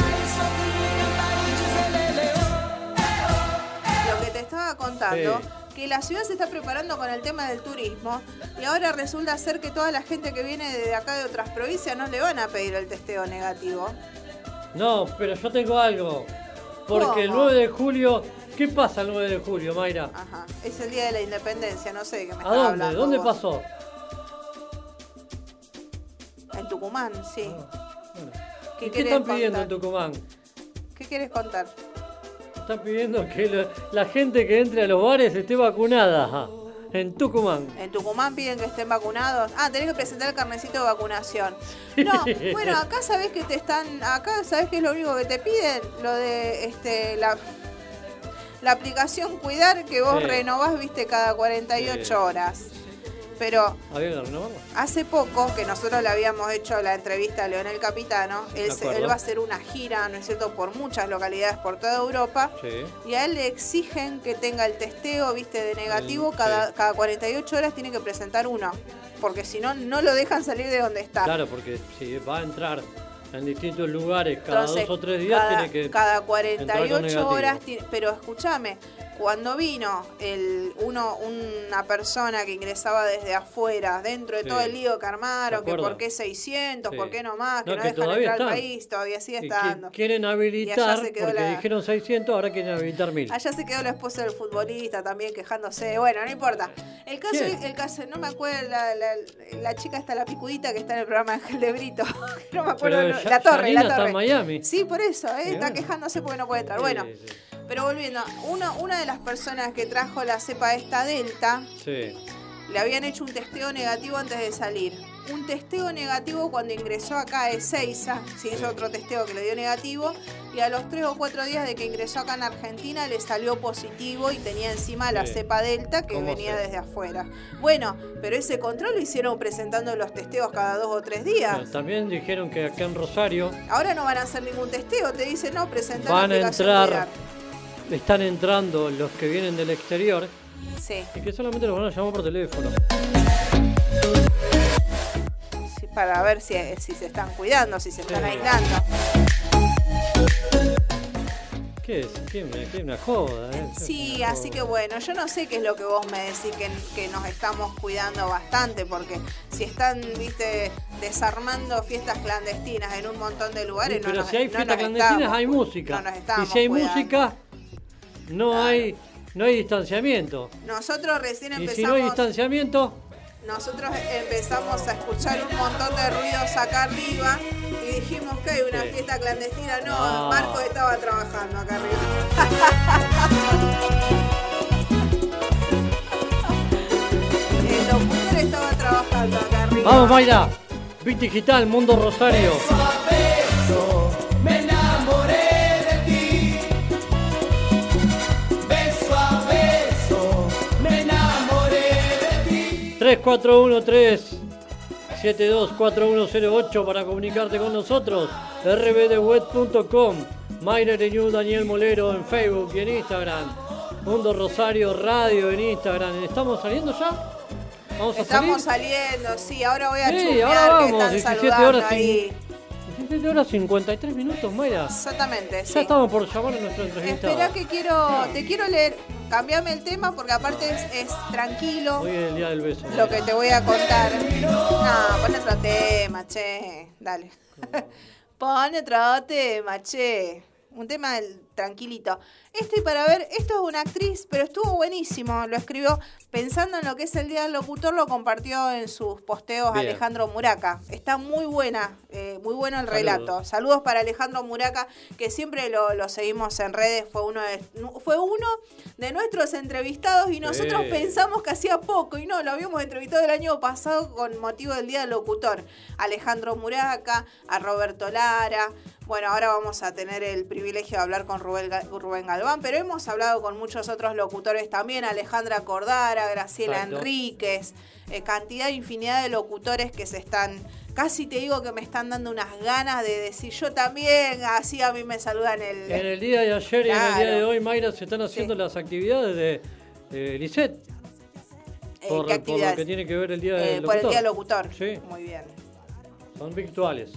Lo que te estaba contando, Sí. Que la ciudad se está preparando con el tema del turismo y ahora resulta ser que toda la gente que viene de acá de otras provincias no le van a pedir el testeo negativo. No, pero yo tengo algo. Porque el ¿Cómo? 9 de julio. ¿Qué pasa el 9 de julio, Mayra? Ajá. Es el día de la independencia, no sé de qué me ¿A dónde? hablando. ¿Dónde vos. pasó? En Tucumán, sí. Bueno. ¿Qué ¿Y ¿Qué querés están pidiendo en? Tucumán? ¿Qué quieres contar? Están pidiendo que lo- la gente que entre a los bares esté vacunada. ajá, En Tucumán. En Tucumán piden que estén vacunados. Ah, tenés que presentar el carnecito de vacunación. No, bueno, acá sabés que te están, acá sabés que es lo único que te piden, lo de este la la aplicación Cuidar que vos Sí. renovás, viste, cada 48 Sí. horas. Pero hace poco que nosotros le habíamos hecho la entrevista a Leonel Capitano, él, se- él va a hacer una gira, ¿no es cierto?, por muchas localidades por toda Europa. Sí. Y a él le exigen que tenga el testeo, viste, de negativo, El- cada, sí. cada 48 horas tiene que presentar uno. Porque si no, no lo dejan salir de donde está. Claro, porque si va a entrar en distintos lugares cada Entonces, dos o tres días, cada, tiene que. cada entrar con 48 negativo. horas, pero escúchame, cuando vino el uno una persona que ingresaba desde afuera, dentro de Sí. todo el lío que armaron, ¿Se que por qué 600, Sí. por qué no más, que No, no, que dejan entrar al están. país, todavía sigue estando. quieren habilitar, porque la- dijeron 600, ahora quieren habilitar 1000. Allá se quedó la esposa del futbolista también quejándose. Bueno, no importa. El caso, ¿Quién? el caso, no me acuerdo, la, la, la chica está la picudita que está en el programa de Ángel de Brito. no me acuerdo. Ya- la torre, Janina la está torre. en Miami. Sí, por eso, ¿eh? Está quejándose porque no puede entrar. Bueno, sí. Pero volviendo, uno, una de las personas que trajo la cepa esta Delta Sí. le habían hecho un testeo negativo antes de salir. Un testeo negativo cuando ingresó acá a Ezeiza, se hizo otro testeo que le dio negativo, y a los tres o cuatro días de que ingresó acá en Argentina le salió positivo y tenía encima la Sí. cepa Delta que ¿Cómo venía desde afuera. Bueno, pero ese control lo hicieron presentando los testeos cada dos o tres días. También dijeron que acá en Rosario Ahora no van a hacer ningún testeo, te dicen no, presenta Van a entrar-. Están entrando los que vienen del exterior Sí, y que solamente los van a llamar por teléfono. sí, para ver si, si se están cuidando, si se están Sí. aislando. ¿Qué es? ¿Qué una, qué una joda? eh? Sí, Una así que bueno, yo no sé qué es lo que vos me decís, que, que nos estamos cuidando bastante, porque si están, viste, desarmando fiestas clandestinas en un montón de lugares, no Pero nos- si hay no fiestas clandestinas, estamos hay música. No nos y si hay cuidando. música, no hay no hay distanciamiento. Nosotros recién Y si no hay empezamos, distanciamiento, nosotros empezamos a escuchar un montón de ruidos acá arriba y dijimos que hay una Sí. fiesta clandestina. No, No. Marco estaba trabajando acá arriba. El locutor estaba trabajando acá arriba. vamos Mayra. Bit Digital, Mundo Rosario. 3413 724108 para comunicarte con nosotros. rbdeweb.com. Mayra new Daniel Molero en Facebook y en Instagram. Mundo Rosario Radio en Instagram. ¿Estamos saliendo ya? ¿Vamos a Estamos saliendo, sí. Ahora voy a sí, chumear, ahora vamos, 17 horas ahí. 17 horas 53 minutos, Mayra. Exactamente, Ya sí. estamos por llamar a nuestro entrevistado. Espera que quiero, te quiero leer, cambiame el tema porque aparte es, es tranquilo Hoy es el día del beso. lo que te voy a contar. No, pon otro tema, che, dale. Pon otro tema, che. Un tema del- Este para ver, esto es una actriz, pero estuvo buenísimo. Lo escribió pensando en lo que es el Día del Locutor, lo compartió en sus posteos Bien. Alejandro Muraca. Está muy buena, eh, muy bueno el relato. Saludos para Alejandro Muraca, que siempre lo, lo seguimos en redes. Fue uno, de, fue uno de nuestros entrevistados y nosotros Sí. pensamos que hacía poco y no, lo habíamos entrevistado el año pasado con motivo del Día del Locutor. Alejandro Muraca, a Roberto Lara. Bueno, ahora vamos a tener el privilegio de hablar con Rubén, Rubén Galván, pero hemos hablado con muchos otros locutores también, Alejandra Cordara, Graciela Exacto. Enríquez, eh, cantidad, infinidad de locutores que se están, casi te digo que me están dando unas ganas de decir yo también, así a mí me saludan el... En el día de ayer y en el día de hoy, Mayra, se están haciendo Sí. las actividades de eh, Lisette. eh, Por, ¿qué por lo que tiene que ver el día Eh, del por el locutor. Día del Locutor. Sí. Muy bien. Son virtuales.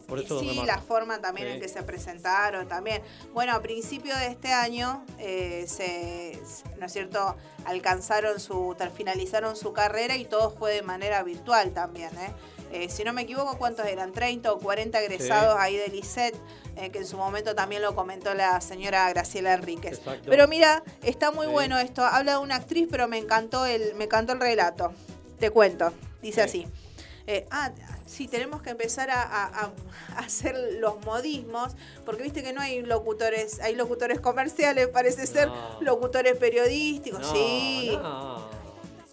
Por, Y sí, la forma también Sí. en que se presentaron también. Bueno, a principio de este año, eh, se, ¿no es cierto? Alcanzaron su, finalizaron su carrera y todo fue de manera virtual también, ¿eh? Eh, si no me equivoco, ¿cuántos eran? 30 o 40 egresados Sí. ahí del ISET, eh, que en su momento también lo comentó la señora Graciela Enríquez. Exacto. Pero mira, está muy Sí. bueno esto. Habla de una actriz, pero me encantó el, me encantó el relato. Te cuento. Dice Sí. así. Eh, ah, sí, tenemos que empezar a, a- a- a hacer los modismos, porque viste que no hay locutores, hay locutores comerciales, parece ser, No. locutores periodísticos, No, sí. no.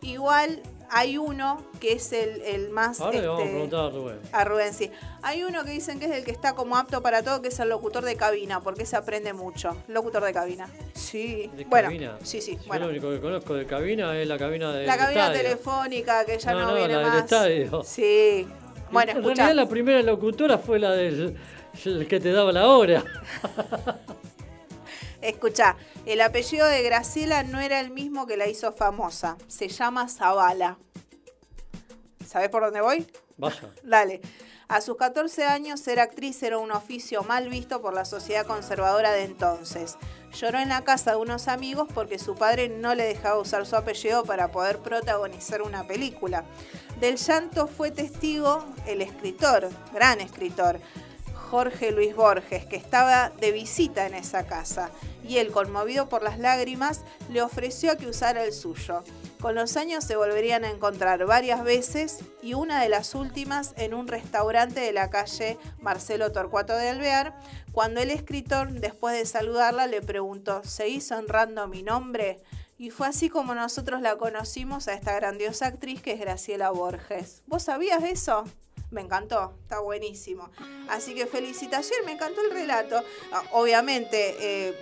Igual hay uno que es el, el más... Ahora le vamos a este, preguntar a Rubén. a Rubén, sí. Hay uno que dicen que es el que está como apto para todo, que es el locutor de cabina, porque se aprende mucho. Locutor de cabina. Sí. ¿De bueno, cabina? sí, sí. Yo bueno. lo único que conozco de cabina es la cabina de La cabina telefónica que ya No, no, no, viene la del más. estadio. Sí. Bueno, en realidad la primera locutora fue la del el que te daba la hora. Escucha, el apellido de Graciela no era el mismo que la hizo famosa. Se llama Zavala. ¿Sabes por dónde voy? Vaya. Dale. A sus 14 años, ser actriz era un oficio mal visto por la sociedad conservadora de entonces. Lloró en la casa de unos amigos porque su padre no le dejaba usar su apellido para poder protagonizar una película. Del llanto fue testigo el escritor, gran escritor, Jorge Luis Borges, que estaba de visita en esa casa, y él, conmovido por las lágrimas, le ofreció que usara el suyo. Con los años se volverían a encontrar varias veces y una de las últimas en un restaurante de la calle Marcelo Torcuato de Alvear, cuando el escritor, después de saludarla, le preguntó, ¿seguís honrando mi nombre? Y fue así como nosotros la conocimos a esta grandiosa actriz que es Graciela Borges. ¿Vos sabías eso? Me encantó, está buenísimo. Así que felicitación, me encantó el relato. Ah, Obviamente, eh,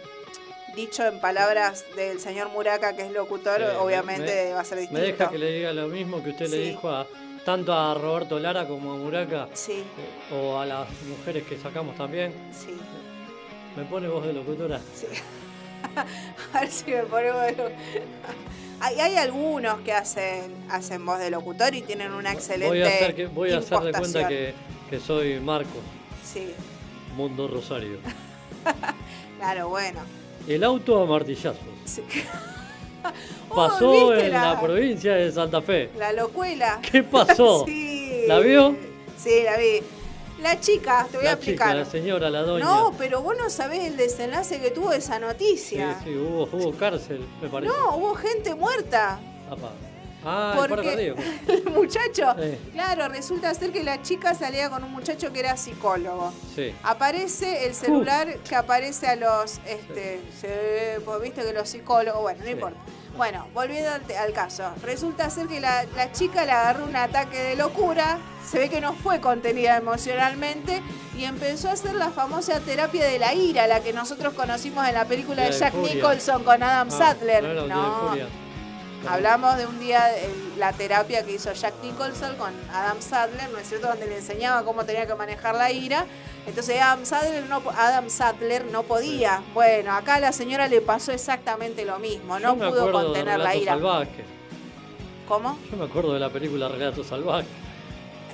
dicho en palabras del señor Muraca, que es locutor, Sí, me- obviamente me- va a ser Me distinto. deja que le diga lo mismo que usted le dijo a tanto a Roberto Lara como a Muraca Sí, eh, o a las mujeres que sacamos también. sí, Me pone voz de locutora. sí. a ver si me ponemos de lo- Hay, hay algunos que hacen, hacen voz de locutor y tienen una excelente Voy a hacer, que, voy a hacer de cuenta que, que soy Marcos, Sí. Mundo Rosario. Claro, bueno. El auto a martillazos. Sí. ¿Vos Pasó en la... provincia de Santa Fe. La locuela. ¿Qué pasó? sí. ¿La vio? Sí, la vi. La chica, te voy a La explicar. chica, la señora, la doña. no, pero vos no sabés el desenlace que tuvo esa Sí, noticia. sí, hubo, hubo cárcel, me parece. No, hubo gente muerta. Apa. Ah, el Porque cardíaco. el muchacho, claro, resulta ser que la chica salía con un muchacho que era psicólogo. Sí. Aparece el celular que aparece a los, este, sí, pues viste que los psicólogos, bueno, no Sí. importa. Bueno, volviendo al, caso, resulta ser que la, la chica le agarró un ataque de locura, se ve que no fue contenida emocionalmente y empezó a hacer la famosa terapia de la ira, la que nosotros conocimos en la película de de Jack furia. Nicholson con Adam Ah, Sattler. no No. Hablamos de un día, el- la terapia que hizo Jack Nicholson con Adam Sadler, ¿no es cierto? Donde le enseñaba cómo tenía que manejar la ira. Entonces Adam Sadler no, Adam podía. Bueno, acá a la señora le pasó exactamente lo mismo, no Yo pudo contener la ira. ¿Cómo? Yo me acuerdo de la película Relatos Salvajes.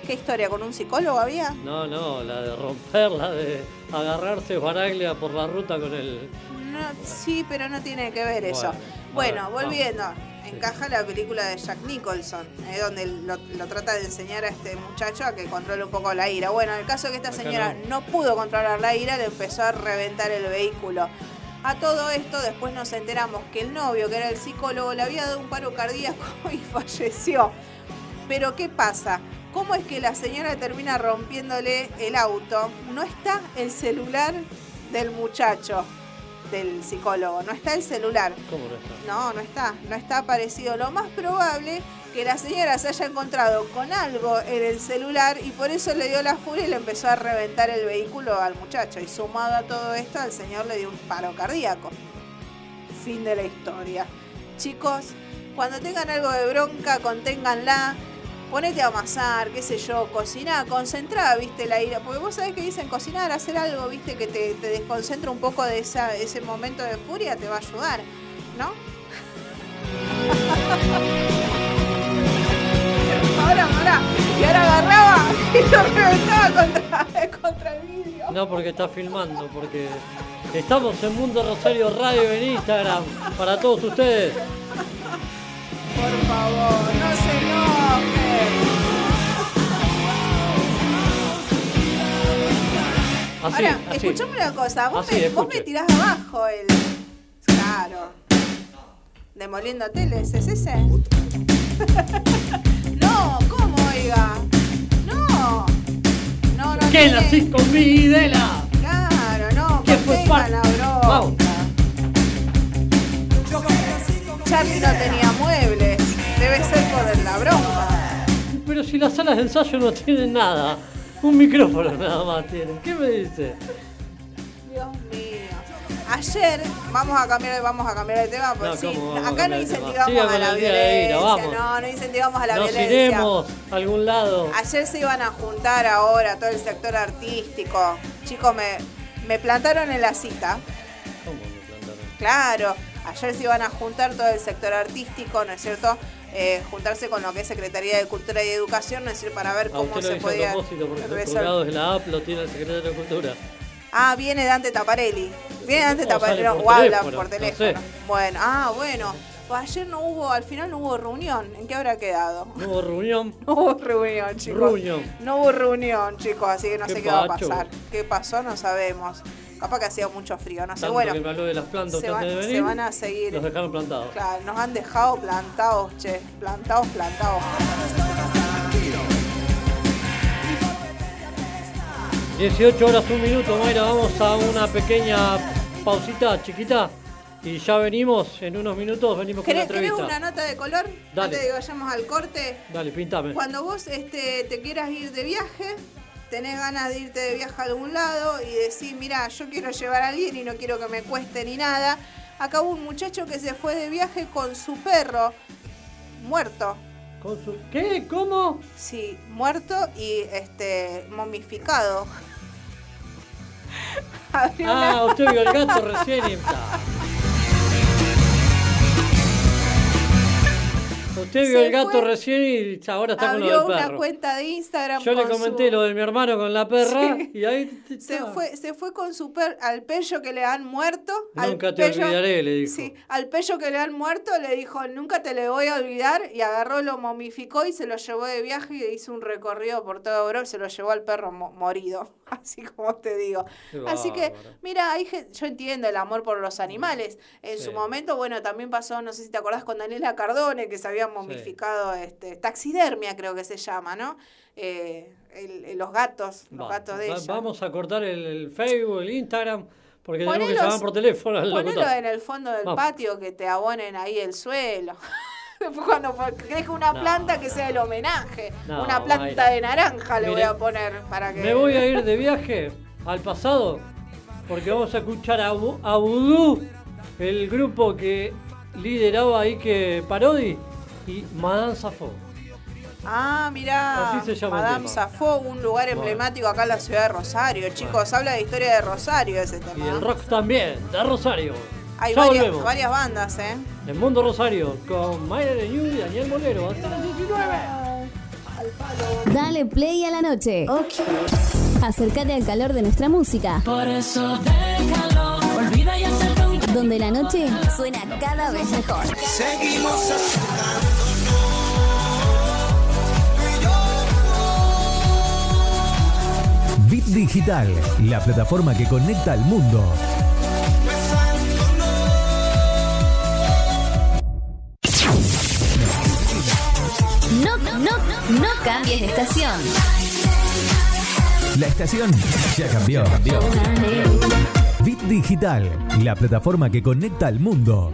¿Qué historia? ¿Con un psicólogo había? No, no, la de romper, la de agarrarse Baraglia por la ruta con el. No, sí, pero no tiene que ver eso. Bueno, a Bueno, ver, volviendo. Encaja la película de Jack Nicholson, eh, donde lo, lo trata de enseñar a este muchacho a que controle un poco la ira. Bueno, en el caso de que esta Acá señora no. pudo controlar la ira, le empezó a reventar el vehículo. A todo esto, después nos enteramos que el novio, que era el psicólogo, le había dado un paro cardíaco y falleció. Pero ¿qué pasa? ¿Cómo es que la señora termina rompiéndole el auto? No está el celular del muchacho, del psicólogo, no está el celular. ¿Cómo no está? No, no está, no está aparecido. Lo más probable que la señora se haya encontrado con algo en el celular y por eso le dio la furia y le empezó a reventar el vehículo al muchacho. Y sumado a todo esto, al señor le dio un paro cardíaco. Fin de la historia. Chicos, cuando tengan algo de bronca, conténganla. Ponete a amasar, qué sé yo, cocinar, concentrá, viste, la ira. Porque vos sabés que dicen cocinar, hacer algo, viste, que te, te desconcentra un poco de ese momento de furia, te va a ayudar, ¿no? ahora, ahora, y ahora agarraba y lo reventaba contra, contra el vidrio. No, porque está filmando, porque estamos en Mundo Rosario Radio en Instagram para todos ustedes. Por favor, no se enojen. Así, Ahora, así. escuchame una cosa, vos, Así, me, vos escuche. me tirás abajo el. Claro. Demoliendo teles, ¿es ese? no, ¿cómo, oiga? No. No, no. ¿Qué tiene- nacís con Videla? Claro, no, ¿Qué fue contengan par- la bronca. Vamos. Charlie no tenía muebles. Debe ser por la bronca. Pero si las salas de ensayo no tienen nada, un micrófono nada más tienen. ¿Qué me dice? Dios mío. Ayer, vamos a cambiar, vamos a cambiar de tema, porque No, sí, ¿cómo vamos a acá no incentivamos a la violencia, vamos. no, no incentivamos a la Nos violencia. iremos a algún lado. Ayer se iban a juntar ahora todo el sector artístico. Chicos, me, me plantaron en la cita. ¿Cómo me plantaron? Claro, ayer se iban a juntar todo el sector artístico, ¿no es cierto? Eh, juntarse con lo que es Secretaría de Cultura y Educación, ¿no es decir? Para ver cómo se podía a propósito porque los resolver. colgados de la app lo tiene el secretario de Cultura. Ah, viene Dante Taparelli. Viene Dante O Taparelli. no, por o habla teléfono, por no teléfono. sé. Bueno, ah, bueno. Pues ayer no hubo, al final no hubo reunión. ¿En qué habrá quedado? No hubo reunión. No hubo reunión, chicos. Reunión. No hubo reunión, chicos, así que no Qué sé qué va a pasar. ¿Qué pasó? No sabemos. Capaz que hacía mucho frío, no sé. Tanto Bueno, que me habló de las plantas se, van, de se van a seguir. Los dejaron plantados. Claro, nos han dejado plantados, che. Plantados, plantados. 18 horas, un minuto, Mayra. Vamos a una pequeña pausita chiquita. Y ya venimos, en unos minutos venimos con la ¿Querés, querés entrevista. una nota de color? Dale. Antes de que vayamos al corte. Dale, pintame. Cuando vos este, te quieras ir de viaje, tenés ganas de irte de viaje a algún lado y decís, mira, yo quiero llevar a alguien y no quiero que me cueste ni nada. Acá hubo un muchacho que se fue de viaje con su perro, muerto. Con su- ¿Qué? ¿Cómo? Sí, muerto y este momificado. Ah, usted vio el gato recién y está. Usted vio el gato fue, recién y ahora está con lo Abrió del una perro. cuenta de Instagram. Yo le comenté su- lo de mi hermano con la perra Sí. y ahí Se fue, se fue con su per al pello que le han muerto. al Nunca te olvidaré, le dijo. Sí, al pello que le han muerto le dijo, nunca te le voy a olvidar. Y agarró, lo momificó y se lo llevó de viaje y hizo un recorrido por toda Europa y se lo llevó al perro mo- morido. Así como te digo. Así que, mira, hay yo entiendo el amor por los animales. En Sí. su momento, bueno, también pasó, no sé si te acordás, con Daniela Cardone, que se momificado, este, taxidermia creo que se llama, ¿no? Eh, el- el- los gatos, los gatos de va- ella. Vamos a cortar el, el Facebook, el Instagram, porque tenemos que Ponelos- llamar por teléfono Ponelo en el fondo del Vamos. patio que te abonen ahí el suelo. Después cuando crezca una No. planta que sea el homenaje. No, una planta de naranja le voy a poner para que. Me voy a ir de viaje al pasado porque vamos a escuchar a, a Vudú, el grupo que lideraba ahí que Parodi y Madame Safo. Ah, mirá. Así se llama el Madame. Safo, un lugar emblemático acá en la ciudad de Rosario. Chicos, habla de historia de Rosario ese Y tema. el rock también, de Rosario. Hay ya varias, volvemos. varias bandas, ¿eh? El Mundo Rosario con Mayra de Ñu y Daniel Molero. Hasta las 19. Dale play a la noche. Acércate al calor de nuestra música. Por eso déjalo, olvida y acerca un Donde la noche suena cada vez mejor. Seguimos Bit Digital, la plataforma que conecta al mundo. No, no, no cambies de estación. La estación ya cambió. Bit Digital, la plataforma que conecta al mundo.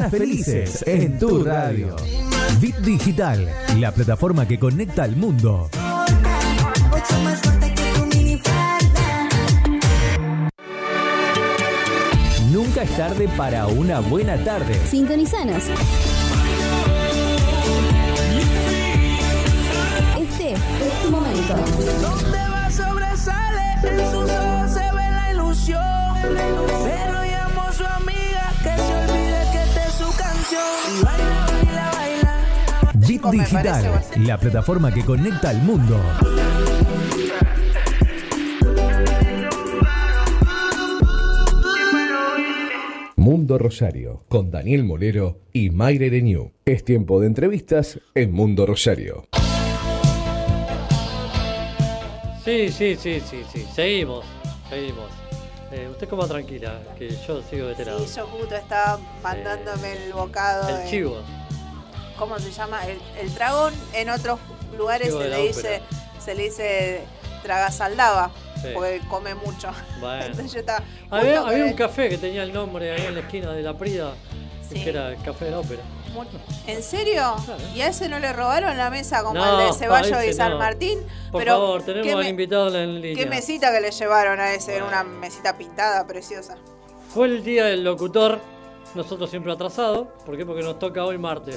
Mañanas felices en tu radio. Bit Digital, la plataforma que conecta al mundo. Nunca es tarde para una buena tarde. Sintonizanos. Este es tu momento. Donde va sobresale, en sus Y baila, baila, baila. Parece Digital, la plataforma que conecta al mundo. Mundo Rosario, con Daniel Molero y Mayre Renew. Es tiempo de entrevistas en Mundo Rosario. Sí, sí, sí, sí, sí. Seguimos, seguimos. Eh, usted coma tranquila, que yo sigo veterano. Sí, yo justo estaba mandándome el bocado. El de- chivo. ¿Cómo se llama? El, el dragón en otros lugares se de le dice, se le dice tragasaldaba, Sí. porque come mucho. Bueno. Entonces yo estaba. Había, un café que tenía el nombre ahí en la esquina de la Prida, Sí. que era el Café de la Ópera. El- ¿En serio? Claro. ¿Y a ese no le robaron la mesa como No, el de Ceballos y San no. Martín? Por Pero, favor, ¿qué tenemos al me- invitado en línea. ¿Qué mesita que le llevaron a ese? Era Bueno. una mesita pintada, preciosa. Fue el día del locutor, nosotros siempre atrasados. ¿Por qué? Porque nos toca hoy martes.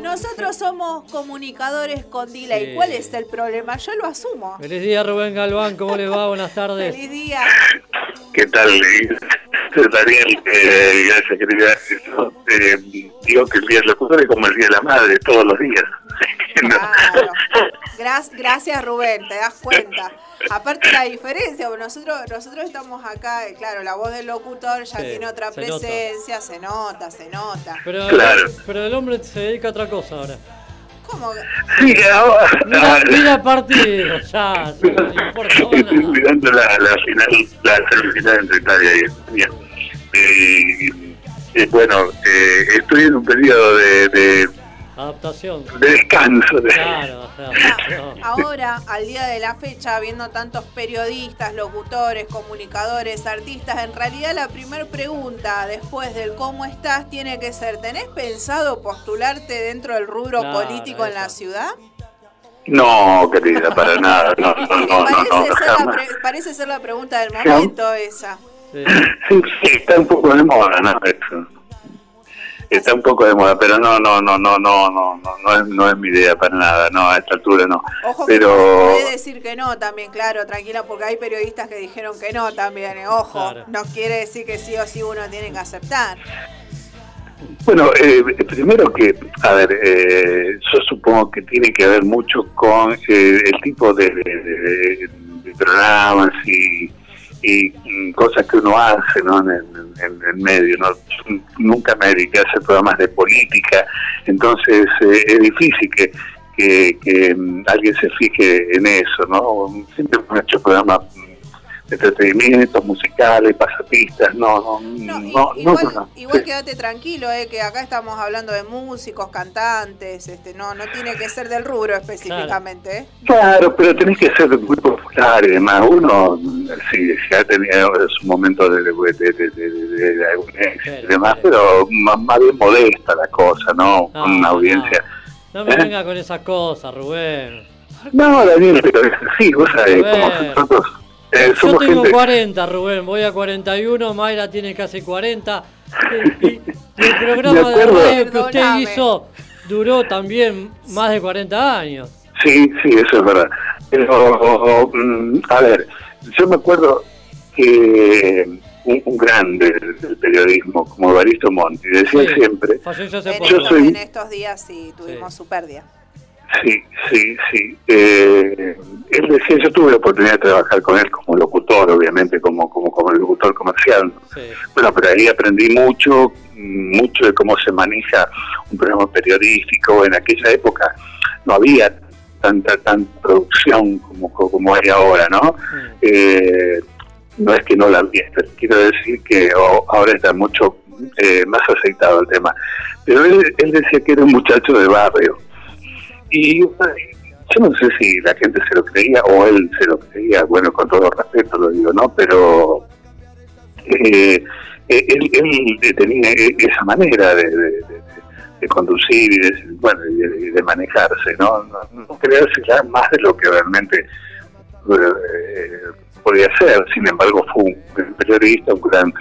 Nosotros somos comunicadores con delay. Sí. ¿Cuál es el problema? Yo lo asumo. Feliz día Rubén Galván, ¿cómo les va? Buenas tardes. Feliz día. ¿Qué tal? Daniel, eh, gracias querida. Yo, eh, digo que el día del locutor es como el día de la madre, todos los días. No. Claro. Gra- gracias Rubén, te das cuenta. Aparte la diferencia, porque nosotros nosotros estamos acá, y claro, la voz del locutor ya Sí, tiene otra se nota. presencia, se nota, se nota. Pero, Claro. pero el hombre se dedica a otra cosa ahora. ¿Cómo? Sí, ahora. Mira, mira partido, ya, no importa Estoy mirando la, la final, la semifinal entre Italia y España. Eh, eh, bueno, eh, estoy en un periodo de, de, Adaptación. de descanso. de- Claro, o sea, no. Ahora, al día de la fecha, viendo tantos periodistas, locutores, comunicadores, artistas, en realidad la primera pregunta después del cómo estás tiene que ser, ¿tenés pensado postularte dentro del rubro Claro, político en la ciudad? No, querida, para nada. No, no, no, no, parece, no, ser la jamás. parece ser la pregunta del momento esa. Sí. Sí, sí, está un poco de moda, ¿no? Eso. Está un poco de moda, pero no, no, no, no, no, no, no, no es, no es mi idea para nada, no, a esta altura no. Ojo que pero puede decir que no también, claro, tranquila, porque hay periodistas que dijeron que no también, eh, ojo, Claro. no quiere decir que sí o sí uno tiene que aceptar. Bueno, eh, primero que, a ver, eh, yo supongo que tiene que ver mucho con eh, el tipo de, de- de- de programas y, y, cosas que uno hace ¿no? en, en- en el medio. ¿no? Nunca me dediqué a hacer programas de política, entonces eh, es difícil que, que, mm, alguien se fije en eso. ¿no? Siempre hemos hecho programas entretenimientos musicales, pasapistas, no, no, No, no, igual, no, no. igual quédate tranquilo, eh, que acá estamos hablando de músicos, cantantes, este, no, no tiene que ser del rubro específicamente. eh. Claro, pero tenés que ser muy popular y demás. Uno, sí, sí ha tenido su momento de, de, de, de, de- de- de algún éxito y demás, pero más, más bien modesta la cosa, ¿no? No, Con una audiencia. No me ¿Eh? venga con esas cosas, Rubén. No, Daniel, pero es así, vos sabés, como nosotros eh, Yo tengo gente... 40, Rubén, voy a 41, Mayra tiene casi 40. Y, y el programa De radio que usted Perdóname. hizo duró también más de 40 años. Sí, sí, eso es verdad. Pero, mm, a ver, yo me acuerdo que un, un grande del, periodismo, como Evaristo Monti, decía Sí, siempre... Falleció hace En, poco. Yo estos, soy- en estos días sí tuvimos su pérdida. Sí, sí, sí. Eh, él decía, yo tuve la oportunidad de trabajar con él como locutor, obviamente, como como, como locutor comercial. Sí. Bueno, pero ahí aprendí mucho, mm, mucho de cómo se maneja un programa periodístico. En aquella época no había tanta tanta producción como, como hay ahora, ¿no? Eh, no es que no la había, pero quiero decir que o- ahora está mucho eh, más aceitado el tema. Pero él, él decía que era un muchacho de barrio. Y yo no sé si la gente se lo creía o él se lo creía, bueno, con todo respeto lo digo, ¿no? Pero eh, eh, él, él tenía e- esa manera de, conducir y de, bueno, de, manejarse, ¿no? No, no creerse ya más de lo que realmente eh, podía ser. Sin embargo, fue un periodista, un gran,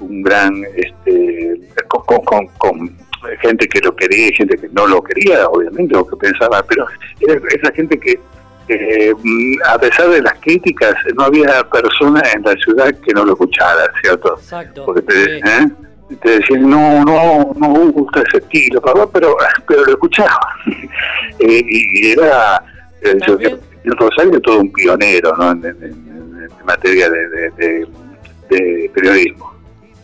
un gran, este, con- con- con gente que lo quería y gente que no lo quería, obviamente, o que pensaba, pero era esa gente que eh, mm, a pesar de las críticas, no había persona en la ciudad que no lo escuchara, ¿cierto? Exacto. Porque te. ¿eh? te decían, no, no, no me gusta ese estilo, pero, pero lo escuchaba. Eh, y era, eh, yo Rosario todo un pionero ¿no? en, en- en- en materia de, de- de- de periodismo.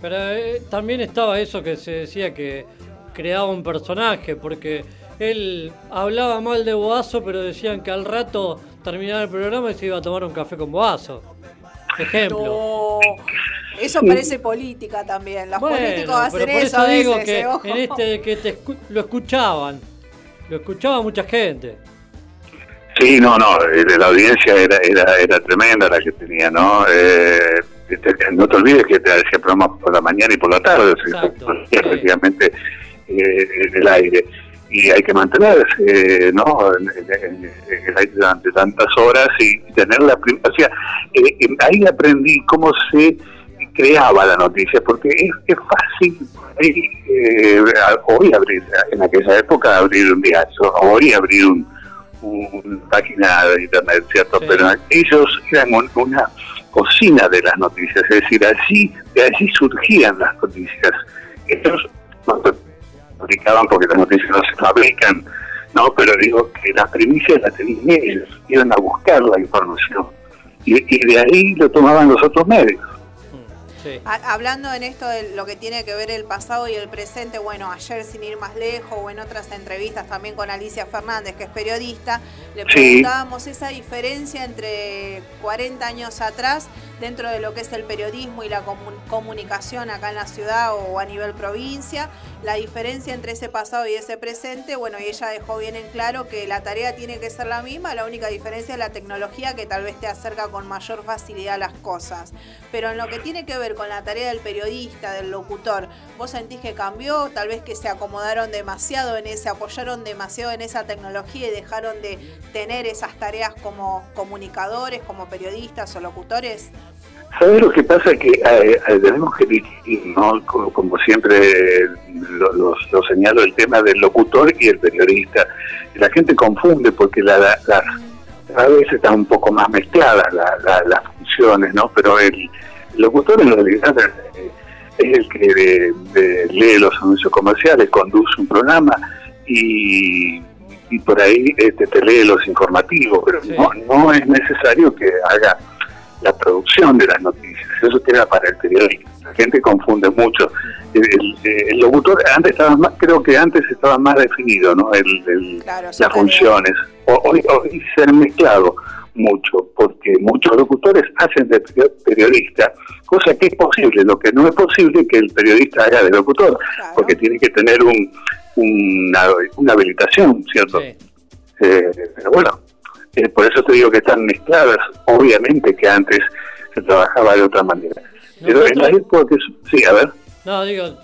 Pero eh, también estaba eso que se decía que creaba un personaje, porque él hablaba mal de Boazo, pero decían que al rato terminaba el programa y se iba a tomar un café con Boazo. Ejemplo. No, eso parece política también. Los Bueno, políticos hacen pero por eso, eso a digo veces, que eh, ojo. en este que te escu- lo escuchaban, lo escuchaba mucha gente. Sí, no, no, eh, la audiencia era, era, era tremenda la que tenía, ¿no? Eh, este, no te olvides que te hacía programas por la mañana y por la tarde, o sea, Exacto, sí. prácticamente el aire. Y hay que mantenerse, eh, ¿no? En, en- en el aire durante tantas horas y tener la O sea, eh, eh, ahí aprendí cómo se creaba la noticia, porque es, es fácil eh, hoy abrir, en aquella época abrir un diario, hoy abrir un, una página de internet, ¿cierto? Sí. Pero ellos eran un- una cocina de las noticias, es decir, allí, de allí surgían las noticias. Ellos fabricaban porque las noticias no se fabrican, ¿no? Pero digo que las primicias las tenían ellos, iban a buscar la información. Y, y de ahí lo tomaban los otros medios. Sí. Ha- Hablando en esto de lo que tiene que ver el pasado y el presente, bueno, ayer sin ir más lejos o en otras entrevistas también con Alicia Fernández, que es periodista, le Sí. preguntábamos esa diferencia entre 40 años atrás dentro de lo que es el periodismo y la comu- comunicación acá en la ciudad o a nivel provincia, la diferencia entre ese pasado y ese presente, bueno, y ella dejó bien en claro que la tarea tiene que ser la misma, la única diferencia es la tecnología que tal vez te acerca con mayor facilidad a las cosas. Pero en lo que tiene que ver con la tarea del periodista, del locutor, ¿vos sentís que cambió? Tal vez que se acomodaron demasiado en ese, apoyaron demasiado en esa tecnología y dejaron de tener esas tareas como comunicadores, como periodistas o locutores. ¿Sabes lo que pasa? Que eh, eh, tenemos que distinguir, ¿no? Como, siempre lo, lo- lo señalo, el tema del locutor y el periodista. La gente confunde porque la, la- cada vez están un poco más mezcladas la- la- las funciones, ¿no? Pero el, locutor en realidad eh, es el que de- de- lee los anuncios comerciales, conduce un programa y, y por ahí este, te lee los informativos, pero no, no es necesario que haga la producción de las noticias, eso queda para el periodista. La gente confunde mucho. El, el- el locutor antes estaba más, creo que antes estaba más definido, ¿no? El, el- las funciones. O- Hoy, hoy se han mezclado mucho, porque muchos locutores hacen de perio- periodista, cosa que es posible. Lo que no es posible que el periodista haga de locutor, porque tiene que tener un, una, una habilitación, ¿cierto? Eh, pero bueno, eh, por eso te digo que están mezcladas. Obviamente que antes se trabajaba de otra manera. Pero en la época, sí, a ver. No, digo,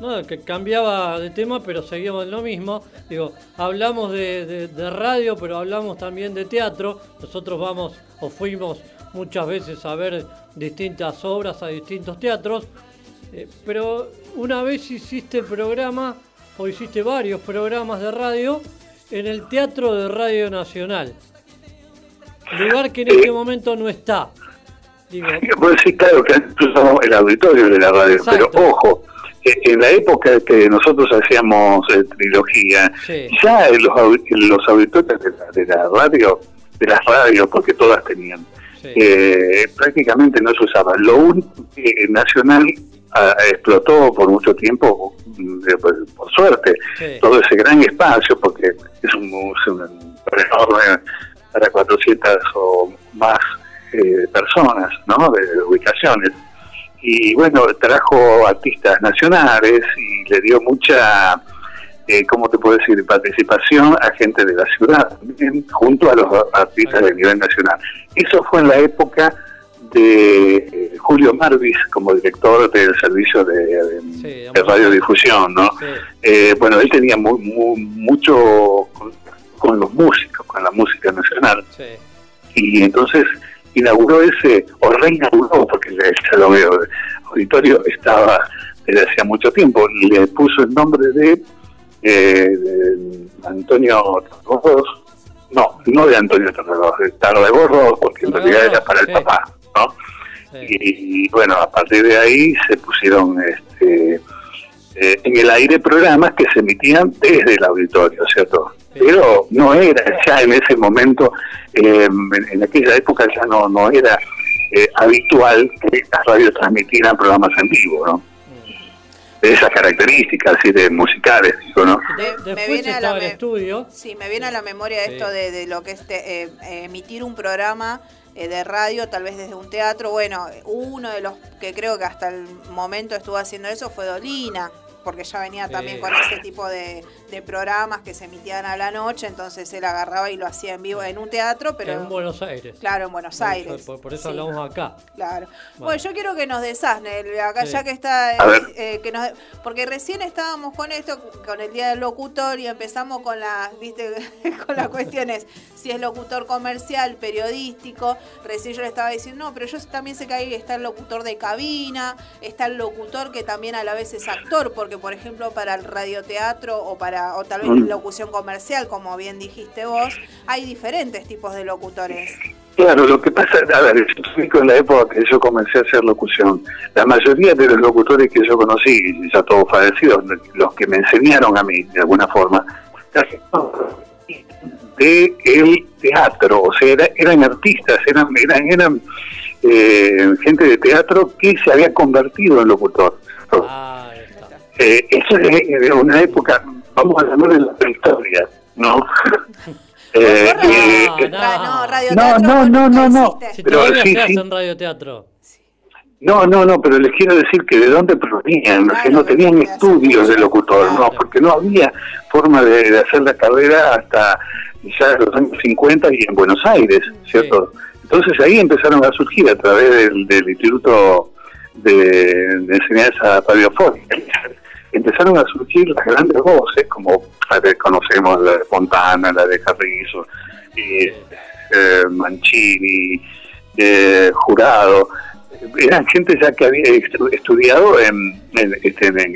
no, que cambiaba de tema, pero seguíamos en lo mismo. Digo, hablamos de radio, pero hablamos también de teatro. Nosotros vamos o fuimos muchas veces a ver distintas obras a distintos teatros. Eh, pero una vez hiciste programa, o hiciste varios programas de radio, en el Teatro de Radio Nacional. Lugar que en este momento no está. Digo, Pues sí, claro, que antes usábamos el auditorio de la radio, Exacto. pero ojo, eh, en la época que nosotros hacíamos eh, trilogía, Sí. ya los, los auditorios de la, de la radio, de las radios, porque todas tenían, eh, prácticamente no se usaba. Lo único que Nacional ah, explotó por mucho tiempo, mm, eh, por, por suerte, todo ese gran espacio, porque es un, es un enorme para 400 o más eh, personas, ¿no? De, ubicaciones. Y bueno, trajo artistas nacionales y le dio mucha, eh, ¿cómo te puedo decir?, participación a gente de la ciudad, junto a los artistas de nivel nacional. Eso fue en la época de eh, Julio Marvis como director del servicio de, de- de radiodifusión, ¿no? Eh, bueno, él tenía mu- mu- mucho con, con los músicos, con la música nacional. Y entonces inauguró ese, o reinauguró, porque el Salón Auditorio estaba desde hacía mucho tiempo, le puso el nombre de, eh, de Antonio Tarragós, no, no de Antonio Tarragós, de Tarragós, porque en realidad era para el papá, ¿no? Y, bueno, a partir de ahí se pusieron este, eh, en el aire programas que se emitían desde el auditorio, ¿cierto? Pero no era ya en ese momento, eh, en, en aquella época ya no, no era eh, habitual que las radios transmitieran programas en vivo, ¿no? De esas características, así de musicales, digo, ¿no? me Después viene a la el me- estudio. Sí, me viene a la memoria Sí. esto de, de lo que es te- eh, eh, emitir un programa eh, de radio, tal vez desde un teatro. Bueno, uno de los que creo que hasta el momento estuvo haciendo eso fue Dolina, porque ya venía Sí. también con ese tipo de, de programas que se emitían a la noche, entonces él agarraba y lo hacía en vivo en un teatro, pero en Buenos Aires. claro, en Buenos Aires. Por, por eso Sí. hablamos acá. Claro. Bueno, Bueno. yo quiero que nos desasne, acá Sí. ya que está, A ver. eh, que nos, porque recién estábamos con esto, con el día del locutor y empezamos con las, viste, con las cuestiones, si es locutor comercial, periodístico. Recién yo le estaba diciendo, no, pero yo también sé que ahí está el locutor de cabina, está el locutor que también a la vez es actor, porque por ejemplo para el radioteatro o para, o tal vez Mm. locución comercial, como bien dijiste vos, hay diferentes tipos de locutores. Claro, lo que pasa, a ver, yo con la época que yo comencé a hacer locución. La mayoría de los locutores que yo conocí, ya todos fallecidos, los que me enseñaron a mí, de alguna forma, de el teatro, o sea, era- eran artistas, eran, eran, eran eh, gente de teatro que se había convertido en locutor. Eh, eso es de una época, vamos a llamar de la prehistoria, ¿no? Eh, eh, no, radio no, no, no, no, no. Si Pero sí, sí. en radioteatro. No, no, no, pero les quiero decir que de dónde provenían, que no tenían estudios de locutor, no, porque no había forma de, de hacer la carrera hasta ya los años 50 y en Buenos Aires, ¿cierto? Entonces ahí empezaron a surgir a través del, del Instituto de, de Enseñanza Radiofónica. Empezaron a surgir las grandes voces, como la que conocemos, la de Fontana, la de Carrizo, y, eh, Mancini, eh, Jurado, eran gente ya que había estu- estudiado en, en, este, en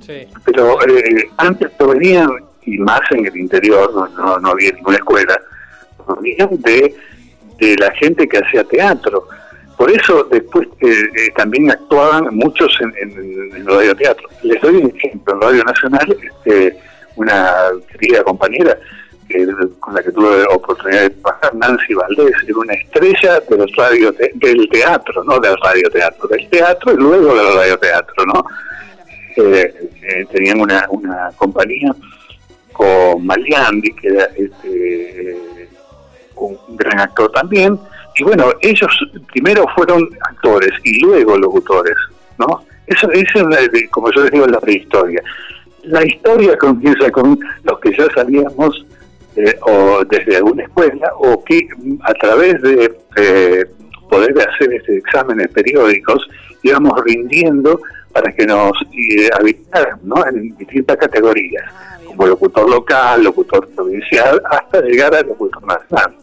Sí. pero eh, antes provenían, y más en el interior, no, no, no había ninguna escuela, provenían de, de la gente que hacía teatro. Por eso después eh, eh, también actuaban muchos en, en, en radioteatro. Les doy un ejemplo, en Radio Nacional, este, una querida compañera con la que tuve oportunidad de trabajar, Nancy Valdés, era una estrella del, radio del teatro, no del radioteatro, del teatro y luego del radioteatro, ¿no? Eh, eh, tenían una, una compañía con Maliandi, que era este, un gran actor también, y bueno, ellos primero fueron actores y luego locutores, ¿no? Eso, eso es, como yo les digo, la prehistoria. La historia comienza con los que ya sabíamos eh, o desde alguna escuela o que a través de eh, poder hacer este exámenes periódicos íbamos rindiendo para que nos eh, habilitaran ¿no? en distintas categorías, como locutor local, locutor provincial, hasta llegar al locutor nacional.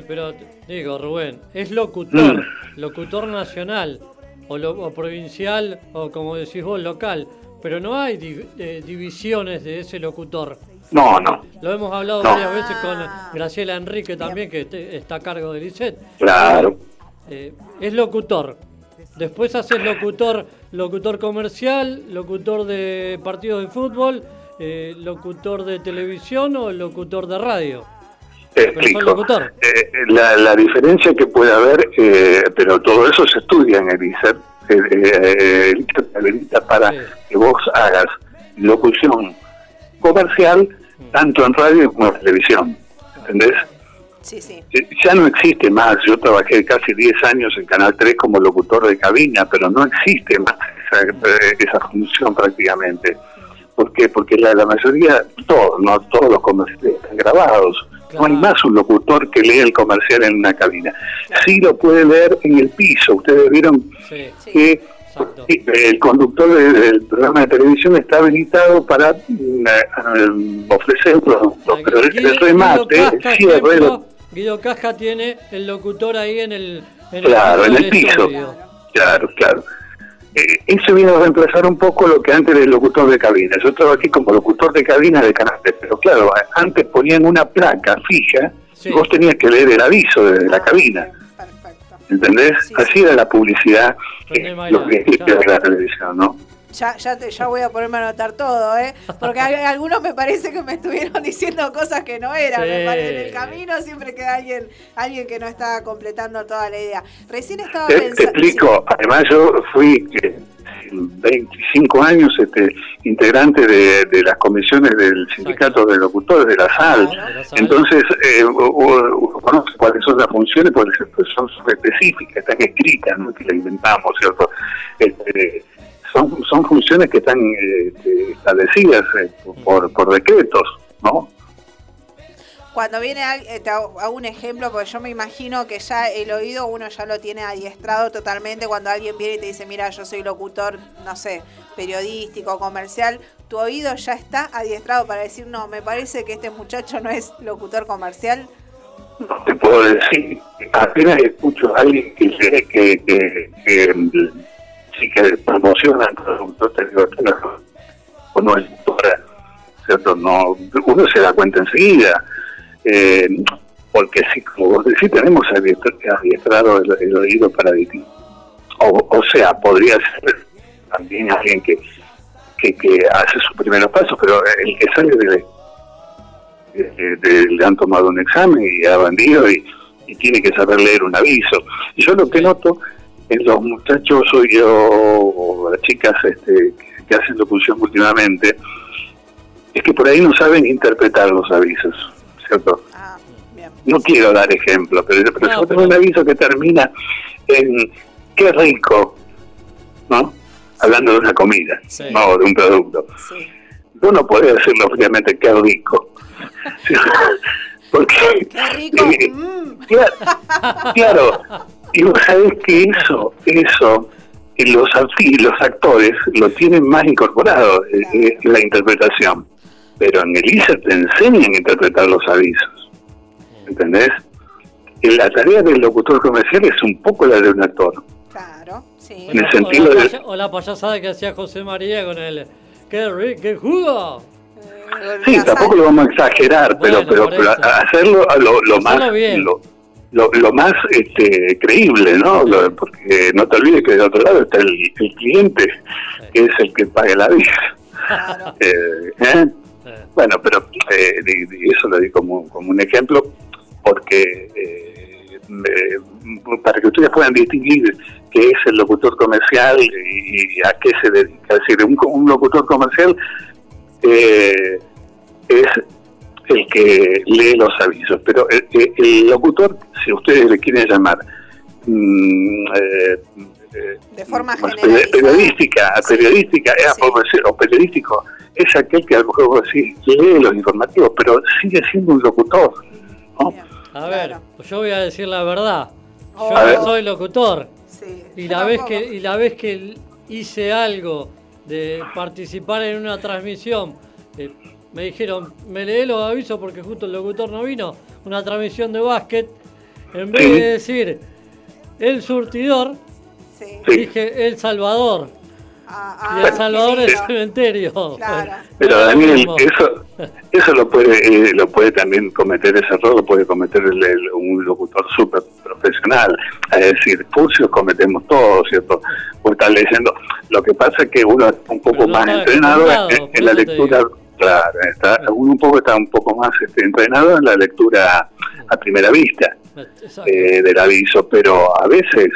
Sí, pero digo, Rubén, es locutor, Mm. locutor nacional, o, lo- o provincial, o como decís vos, local, pero no hay eh, divisiones de ese locutor. No, no. Lo hemos hablado No. varias veces con Graciela Enrique también, que te- está a cargo del ICET. Claro. Eh, es locutor. Después haces locutor, locutor comercial, locutor de partidos de fútbol, eh, locutor de televisión o locutor de radio. Te sos explico. locutor. Eh, la, la diferencia que puede haber, eh, pero todo eso se estudia en el ISER, eh, eh, el ISER te habilita para que vos hagas locución comercial tanto en radio como en televisión. ¿Entendés? Sí, sí. Eh, Ya no existe más. Yo trabajé casi 10 años en Canal 3 como locutor de cabina, pero no existe más esa, eh, esa función prácticamente. ¿Por qué? Porque la, la mayoría, todos, no todos los comerciales están grabados. No hay más un locutor que lee el comercial en una cabina. Sí lo puede leer en el piso. Ustedes vieron que Sí, el conductor de- del programa de televisión está habilitado para mm, eh, ofrecer un producto, pero el, el remate, Guido Guido Casca tiene el locutor ahí en el, en claro, en el piso, estudio. claro, claro. Eh, eso viene a reemplazar un poco lo que antes era el locutor de cabina. Yo trabajé como locutor de cabina de Canal 3, pero claro, antes ponían una placa fija y vos tenías que leer el aviso desde la cabina. ¿Entendés? Así era la publicidad, eh, lo que era la televisión, ¿no? Ya, ya, te- ya voy a ponerme a anotar todo, ¿eh? Porque hay- algunos me parece que me estuvieron diciendo cosas que no eran. me parece. En el camino siempre queda alguien, alguien que no está completando toda la idea. Recién estaba Te, te explico, además yo fui eh, 25 años este, integrante de, de las comisiones del sindicato de locutores de la SAL. Entonces, eh, cuáles son las funciones, porque son específicas, están escritas, no es que las inventamos, ¿cierto? Este, son, son funciones que están eh, este, establecidas eh, por, por decretos, ¿no? Cuando viene eh, te hago un ejemplo, porque yo me imagino que ya el oído uno ya lo tiene adiestrado totalmente cuando alguien viene y te dice, mira, yo soy locutor, no sé, periodístico, comercial, tu oído ya está adiestrado para decir, no, me parece que este muchacho no es locutor comercial. te puedo decir, apenas escucho a alguien que que, que, que, que, mm, sí que promociona el producto, te digo, "Esto no, es doctora", ¿cierto? No, uno se da cuenta enseguida, eh, porque sí, como vos decís, tenemos adiestra- adiestrado el, oído para distintos. O, o sea, podría ser también alguien que, que, hace sus primeros pasos, pero el que sale de, le han tomado un examen y ha vendido y, y tiene que saber leer un aviso. Yo lo que noto los muchachos soy yo, o las chicas este, que, hacen locución últimamente, es que por ahí no saben interpretar los avisos, ¿cierto? No quiero dar ejemplos, pero, pero yo tengo un aviso que termina en qué rico, ¿no? Hablando de una comida, no de un producto. Yo no podría decirlo obviamente qué rico. Porque eh, claro, claro, y vos sabés que eso, eso, los, los actores lo tienen más incorporado, eh, eh, la interpretación. Pero en el ISER te enseñan a interpretar los avisos. ¿Entendés? eh, la tarea del locutor comercial es un poco la de un actor. Claro, sí. En el O la sentido de... paya- O la payasada que hacía José María con el. ¡Qué, ri- qué jugo! Sí, tampoco lo vamos a exagerar, pero Bueno, pero, pero hacerlo a lo, lo más lo, lo, lo más este, creíble, ¿no? Lo- porque no te olvides que del otro lado está el, el cliente, que es el que paga la vida. Claro. Eh, ¿eh? Bueno, pero eh, eso lo di como, como un ejemplo, porque eh, para que ustedes puedan distinguir qué es el locutor comercial y, y a qué se dedica. Es decir, un, un locutor comercial eh, es el que lee los avisos, pero el, el- el locutor, si ustedes le quieren llamar mm, eh, eh, De forma periodística, Sí. periodística eh, Sí. o decir, o periodístico, es aquel que a lo mejor lee los informativos, pero sigue siendo un locutor. A ver, claro. pues yo voy a decir la verdad. Yo A ver. no soy locutor. Sí. Y la, vez que, y la vez que hice algo de participar en una transmisión, eh, me dijeron, me leí los avisos porque justo el locutor no vino, una transmisión de básquet, en vez de decir el surtidor. Sí. dije el Salvador. Ah, y el ah, Salvador lindo. cementerio. Claro. Pero Daniel, eso, eso lo puede eh, lo puede también cometer ese error, lo puede cometer el- el- un locutor súper profesional. Es decir, furcios cometemos todos, ¿cierto? Vos estás leyendo. Lo que pasa es que uno está un poco Pero más entrenado en, en la lectura. Claro, está, uno un poco está un poco más este, entrenado en la lectura a primera vista. Eh, del aviso, pero a veces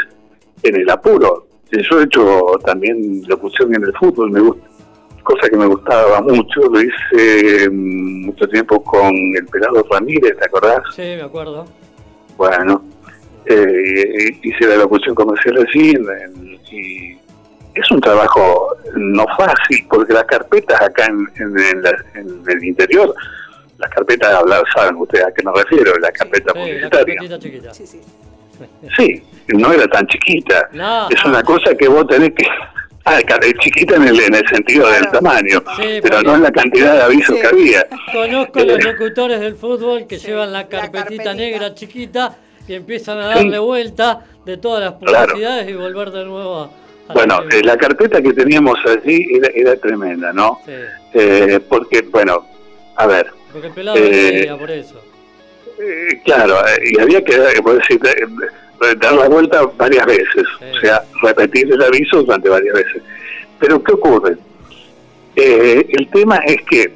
en el apuro. Eh, Yo he hecho también locución en el fútbol, me gusta, cosa que me gustaba mucho, lo hice mm, mucho tiempo con el pelado Ramírez, ¿te acordás? Sí, me acuerdo. Bueno, eh, hice la locución comercial en- y es un trabajo no fácil porque las carpetas acá en, en- en la- en el interior, las carpetas, hablar, saben ustedes a qué me refiero, la carpeta Sí, la publicitaria. carpetita chiquita. Sí, sí. Sí, no era tan chiquita. No. Es una cosa que vos tenés que... Ah, chiquita en el, en el sentido del tamaño, Sí, pero no en la cantidad de avisos Sí. que había. Conozco Eh, los locutores del fútbol que Sí, llevan la la carpetita, negra chiquita y empiezan a Sí. darle vuelta de todas las Claro. publicidades y volver de nuevo a... Bueno, la- eh, la carpeta que teníamos allí era, era tremenda, ¿no? Sí, Eh, porque, bueno, a ver, porque el pelado Eh, no leía por eso. Eh, claro, eh, y había que eh, decir, dar la vuelta varias veces, Sí. o sea, repetir el aviso durante varias veces. Pero, ¿qué ocurre? Eh, el tema es que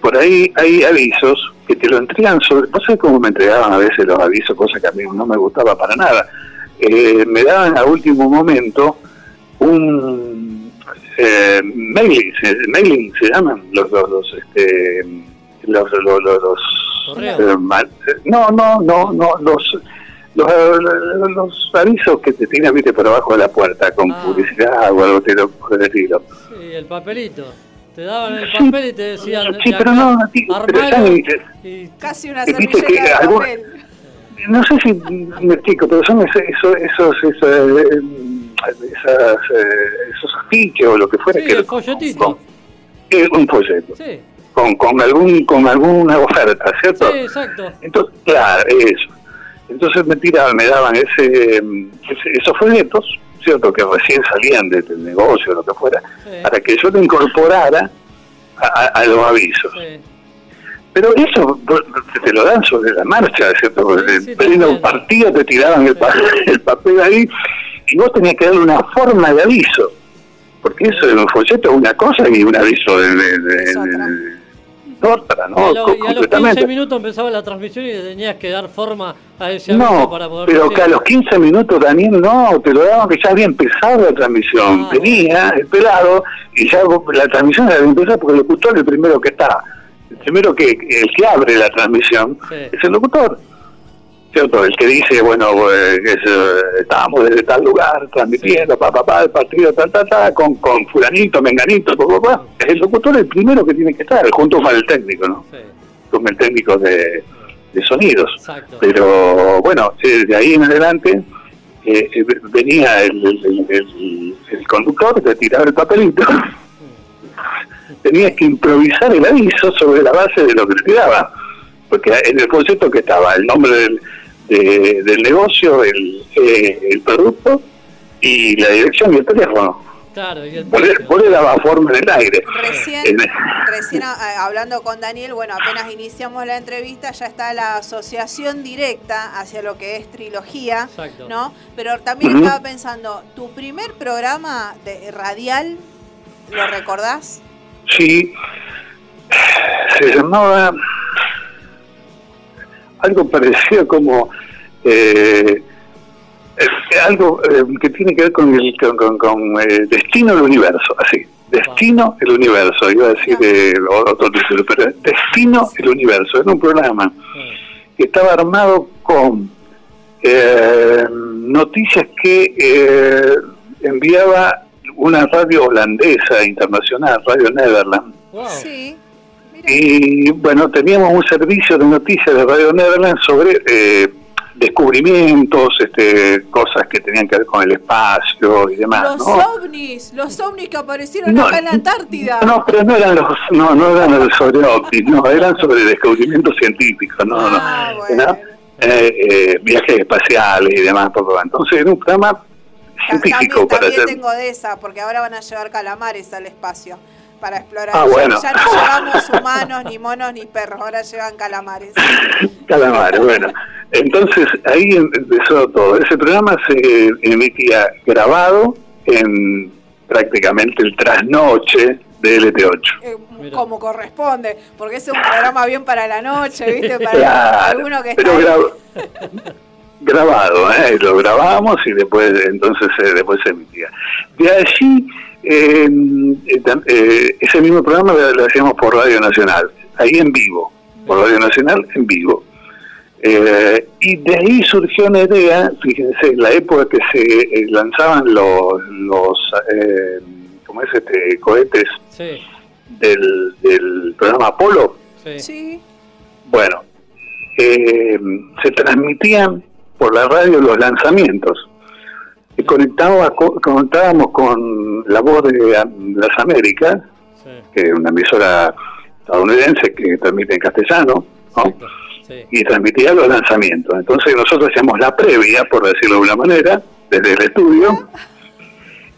por ahí hay avisos que te lo entregan sobre... No sé cómo me entregaban a veces los avisos, cosa que a mí no me gustaba para nada. Eh, me daban a último momento un eh, mailing, mailing se llaman los los, los, este, los, los, los- eh, ma- no no no no los los, los, los avisos que te tiran viste por abajo de la puerta con Ah. publicidad o algo de lo- por el Sí, el papelito. Te daban el Sí, papel y te decían... sí, de pero no, sí, pero están- y- Casi una servilleta que de algún- papel. no sé si me explico, pero son esos, esos, esos, esos, eh, esas, eh, esos afiches o lo que fuera Sí, que el folletito. con- eh, un folleto Sí, con, con algún con alguna oferta, ¿cierto? sí, exacto. Entonces, claro, eso. Entonces me tiraban, me daban ese, ese- esos folletos, ¿cierto? Que recién salían de- del negocio lo que fuera, Sí, para que yo lo incorporara a, a- a los avisos. sí. Pero eso te lo dan sobre la marcha, ¿cierto? Sí, sí, en pleno también. partido te tiraban el, pa- el papel ahí y vos tenías que darle una forma de aviso. Porque eso de un folleto es una cosa y un aviso de, de- de- otra. ¿no? a, lo- y a los 15 completamente. minutos empezaba la transmisión y tenías que dar forma a ese No, para poder pero decir- que a los 15 minutos, Daniel, no, te lo daban que ya había empezado la transmisión. Ah, Venía el pelado y ya la transmisión había empezado porque el locutor es el primero que está. El primero que, el que abre la transmisión Sí. es el locutor. ¿Cierto? El que dice, bueno, es, eh, estábamos desde tal lugar transmitiendo, pa, pa, pa, el partido, tal, tal, tal, con, con fulanito, menganito, pa, pa, pa. El locutor es el primero que tiene que estar, junto con el técnico, ¿no? Sí, Con el técnico de, de sonidos. exacto. Pero bueno, de ahí en adelante eh, eh, venía el, el- el- el conductor, te tiraba el papelito, tenías que improvisar el aviso sobre la base de lo que tiraba. Porque en el concepto que estaba el nombre del, de- del negocio, el, eh, el producto y la dirección y el teléfono. Claro, y el dabas forma en el aire. Recién, recién a- hablando con Daniel, bueno, apenas iniciamos la entrevista, ya está la asociación directa hacia lo que es trilogía, Exacto. ¿no? Pero también estaba pensando, ¿tu primer programa de radial, lo recordás? Sí, se llamaba algo parecido como eh, eh, algo eh, que tiene que ver con el con, con- con, eh, destino del universo, así. Destino el universo, iba a decir eh, otro título, pero Destino el universo, era un programa que estaba armado con eh, noticias que eh, enviaba una radio holandesa internacional, Radio Netherlands. Sí. Y bueno, teníamos un servicio de noticias de Radio Netherlands sobre eh, descubrimientos, este, cosas que tenían que ver con el espacio y demás. Los ¿no? ovnis, los ovnis que aparecieron No, acá en la Antártida. No, pero no eran los, no, no eran sobre ovnis, no, eran sobre descubrimientos científicos, no, Ah, no, ¿no? Eh, eh, viajes espaciales y demás, todo. Entonces era un programa científico También, para también hacer. tengo de esa, porque ahora van a llevar calamares al espacio para explorar. Ah, Ya- bueno. ya, no llevamos humanos, ni monos, ni perros, ahora llevan calamares. Calamar, bueno. Entonces ahí empezó todo. Ese programa se emitía grabado en prácticamente el trasnoche de LT8. Eh, como corresponde, porque ese es un programa bien para la noche, ¿viste? Para Claro, alguno que está pero grabado, ¿eh? lo grabábamos y después entonces eh, después se emitía. De allí, eh, eh, eh, ese mismo programa lo, lo hacíamos por Radio Nacional, ahí en vivo, por Radio Nacional en vivo. Eh, y de ahí surgió una idea, fíjense, en la época que se eh, lanzaban los, los eh, ¿cómo es este? cohetes Sí, del, del programa Apolo, sí. Sí. bueno, eh, se transmitían por la radio los lanzamientos. Y conectábamos, conectábamos con la voz de las Américas, que es una emisora estadounidense que transmite en castellano, ¿no? y transmitía los lanzamientos. Entonces nosotros hacíamos la previa, por decirlo de una manera, desde el estudio,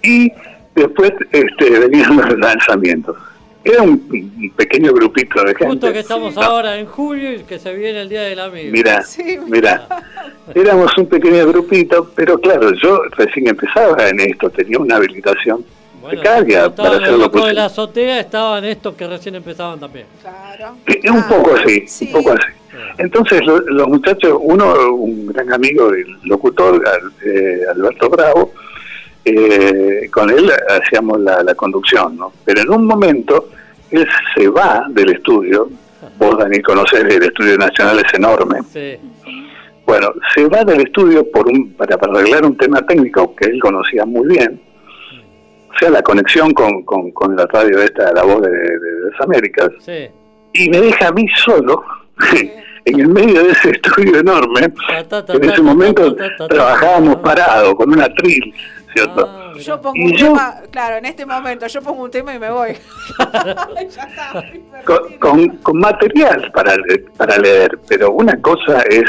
y después este, venían los lanzamientos. Era un, un pequeño grupito de gente. Justo que estamos ahora en julio y que se viene el Día del Amigo. Mira, mira, éramos un pequeño grupito, pero claro, yo recién empezaba en esto, tenía una habilitación precaria Estaban para los hacerlo locos de posible. la azotea, estaban estos que recién empezaban también. Eh, Un poco así, un poco así. Entonces lo- los muchachos, uno, un gran amigo del locutor, Al- eh, Alberto Bravo, eh, con él hacíamos la, la conducción, ¿no? Pero en un momento él se va del estudio, vos Dani conocés, el estudio nacional es enorme, Sí. bueno, se va del estudio por un, para, para arreglar un tema técnico que él conocía muy bien, o sea, la conexión con, con, con la radio esta, la voz de, de- de las Américas, Sí. y me deja a mí solo en el medio de ese estudio enorme. ta, En ese momento trabajábamos parados con una atril, ¿cierto? Ah, Yo pongo Y un yo- tema, claro, en este momento yo pongo un tema y me voy. ya está. con, con- con material para, le- para leer, pero una cosa es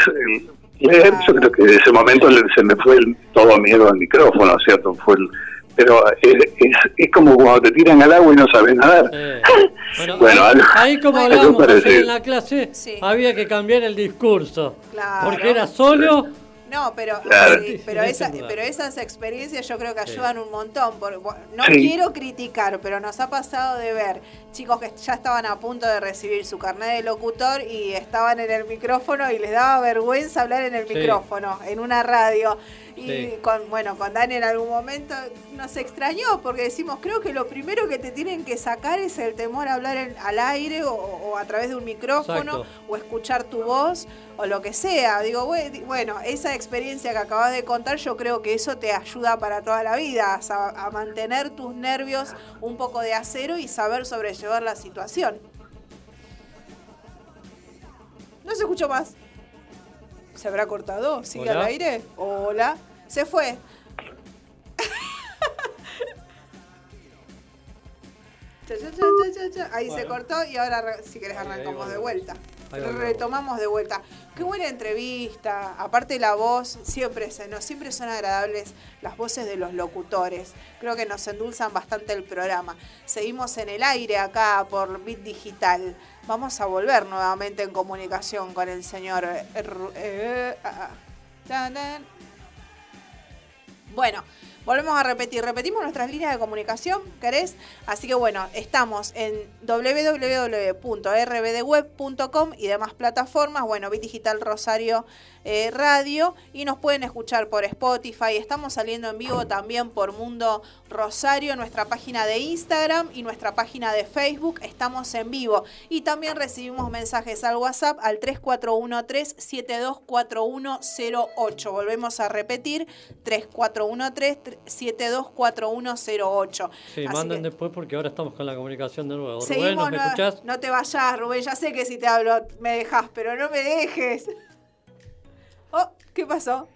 leer, yo creo que en ese momento le- se me fue el- todo miedo al micrófono, ¿cierto? Fue el- pero es, es, es como cuando te tiran al agua y no sabes nadar. Bueno, Bueno, ahí, como parecido. en la clase, había que cambiar el discurso. Porque era solo. No, pero, Claro. sí, pero, esa- pero esas experiencias yo creo que ayudan un montón. por- no Sí. quiero criticar, pero nos ha pasado de ver chicos que ya estaban a punto de recibir su carnet de locutor y estaban en el micrófono y les daba vergüenza hablar en el Sí. micrófono, en una radio. Y Sí. con, bueno, con Dani en algún momento nos extrañó porque decimos, creo que lo primero que te tienen que sacar es el temor a hablar en- al aire o, o a través de un micrófono Exacto. o escuchar tu voz o lo que sea. Digo, bue- di- bueno, esa experiencia que acabas de contar, yo creo que eso te ayuda para toda la vida, a, mantener tus nervios un poco de acero y saber sobrellevar la situación. No se escuchó más. ¿Se habrá cortado? ¿Sigue Hola. al aire? Hola. Se fue. Ahí se cortó y ahora si querés arrancamos de vuelta. Retomamos de vuelta. Qué buena entrevista. Aparte la voz, siempre, se, no, siempre son agradables las voces de los locutores. Creo que nos endulzan bastante el programa. Seguimos en el aire acá por Bit Digital. Vamos a volver nuevamente en comunicación con el señor... eh, ah, ah. Bueno, volvemos a repetir. Repetimos nuestras líneas de comunicación, ¿querés? Así que bueno, estamos en www.rbdweb.com y demás plataformas. Bueno, Bit Digital Rosario eh, Radio. Y nos pueden escuchar por Spotify. Estamos saliendo en vivo también por Mundo Rosario, nuestra página de Instagram y nuestra página de Facebook. Estamos en vivo. Y también recibimos mensajes al WhatsApp al 3413-724108. Volvemos a repetir, 3413-724108. Sí, Así manden que después porque ahora estamos con la comunicación de nuevo. Rubén, Seguimos, ¿nos me no, escuchás? no te vayas, Rubén. Ya sé que si te hablo me dejas, pero no me dejes. Oh, ¿qué pasó?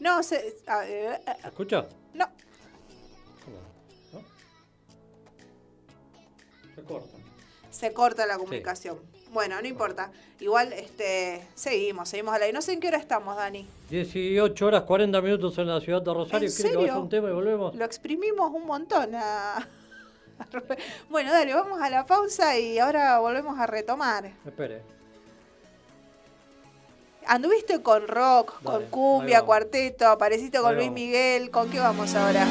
No, se, eh, eh, ¿Escucha? no. ¿No? Se corta. Se corta la comunicación. Bueno, no importa. Igual, este, seguimos, seguimos al aire. No sé en qué hora estamos, Dani. 18 horas 40 minutos en la ciudad de Rosario. ¿En ¿Quiere que serio? vaya un tema y volvemos? Lo exprimimos un montón. a-. Bueno, dale, vamos a la pausa y ahora volvemos a retomar. Espere. Anduviste con rock, Dale, con cumbia, cuarteto, apareciste con Luis. Miguel. ¿Con qué vamos ahora?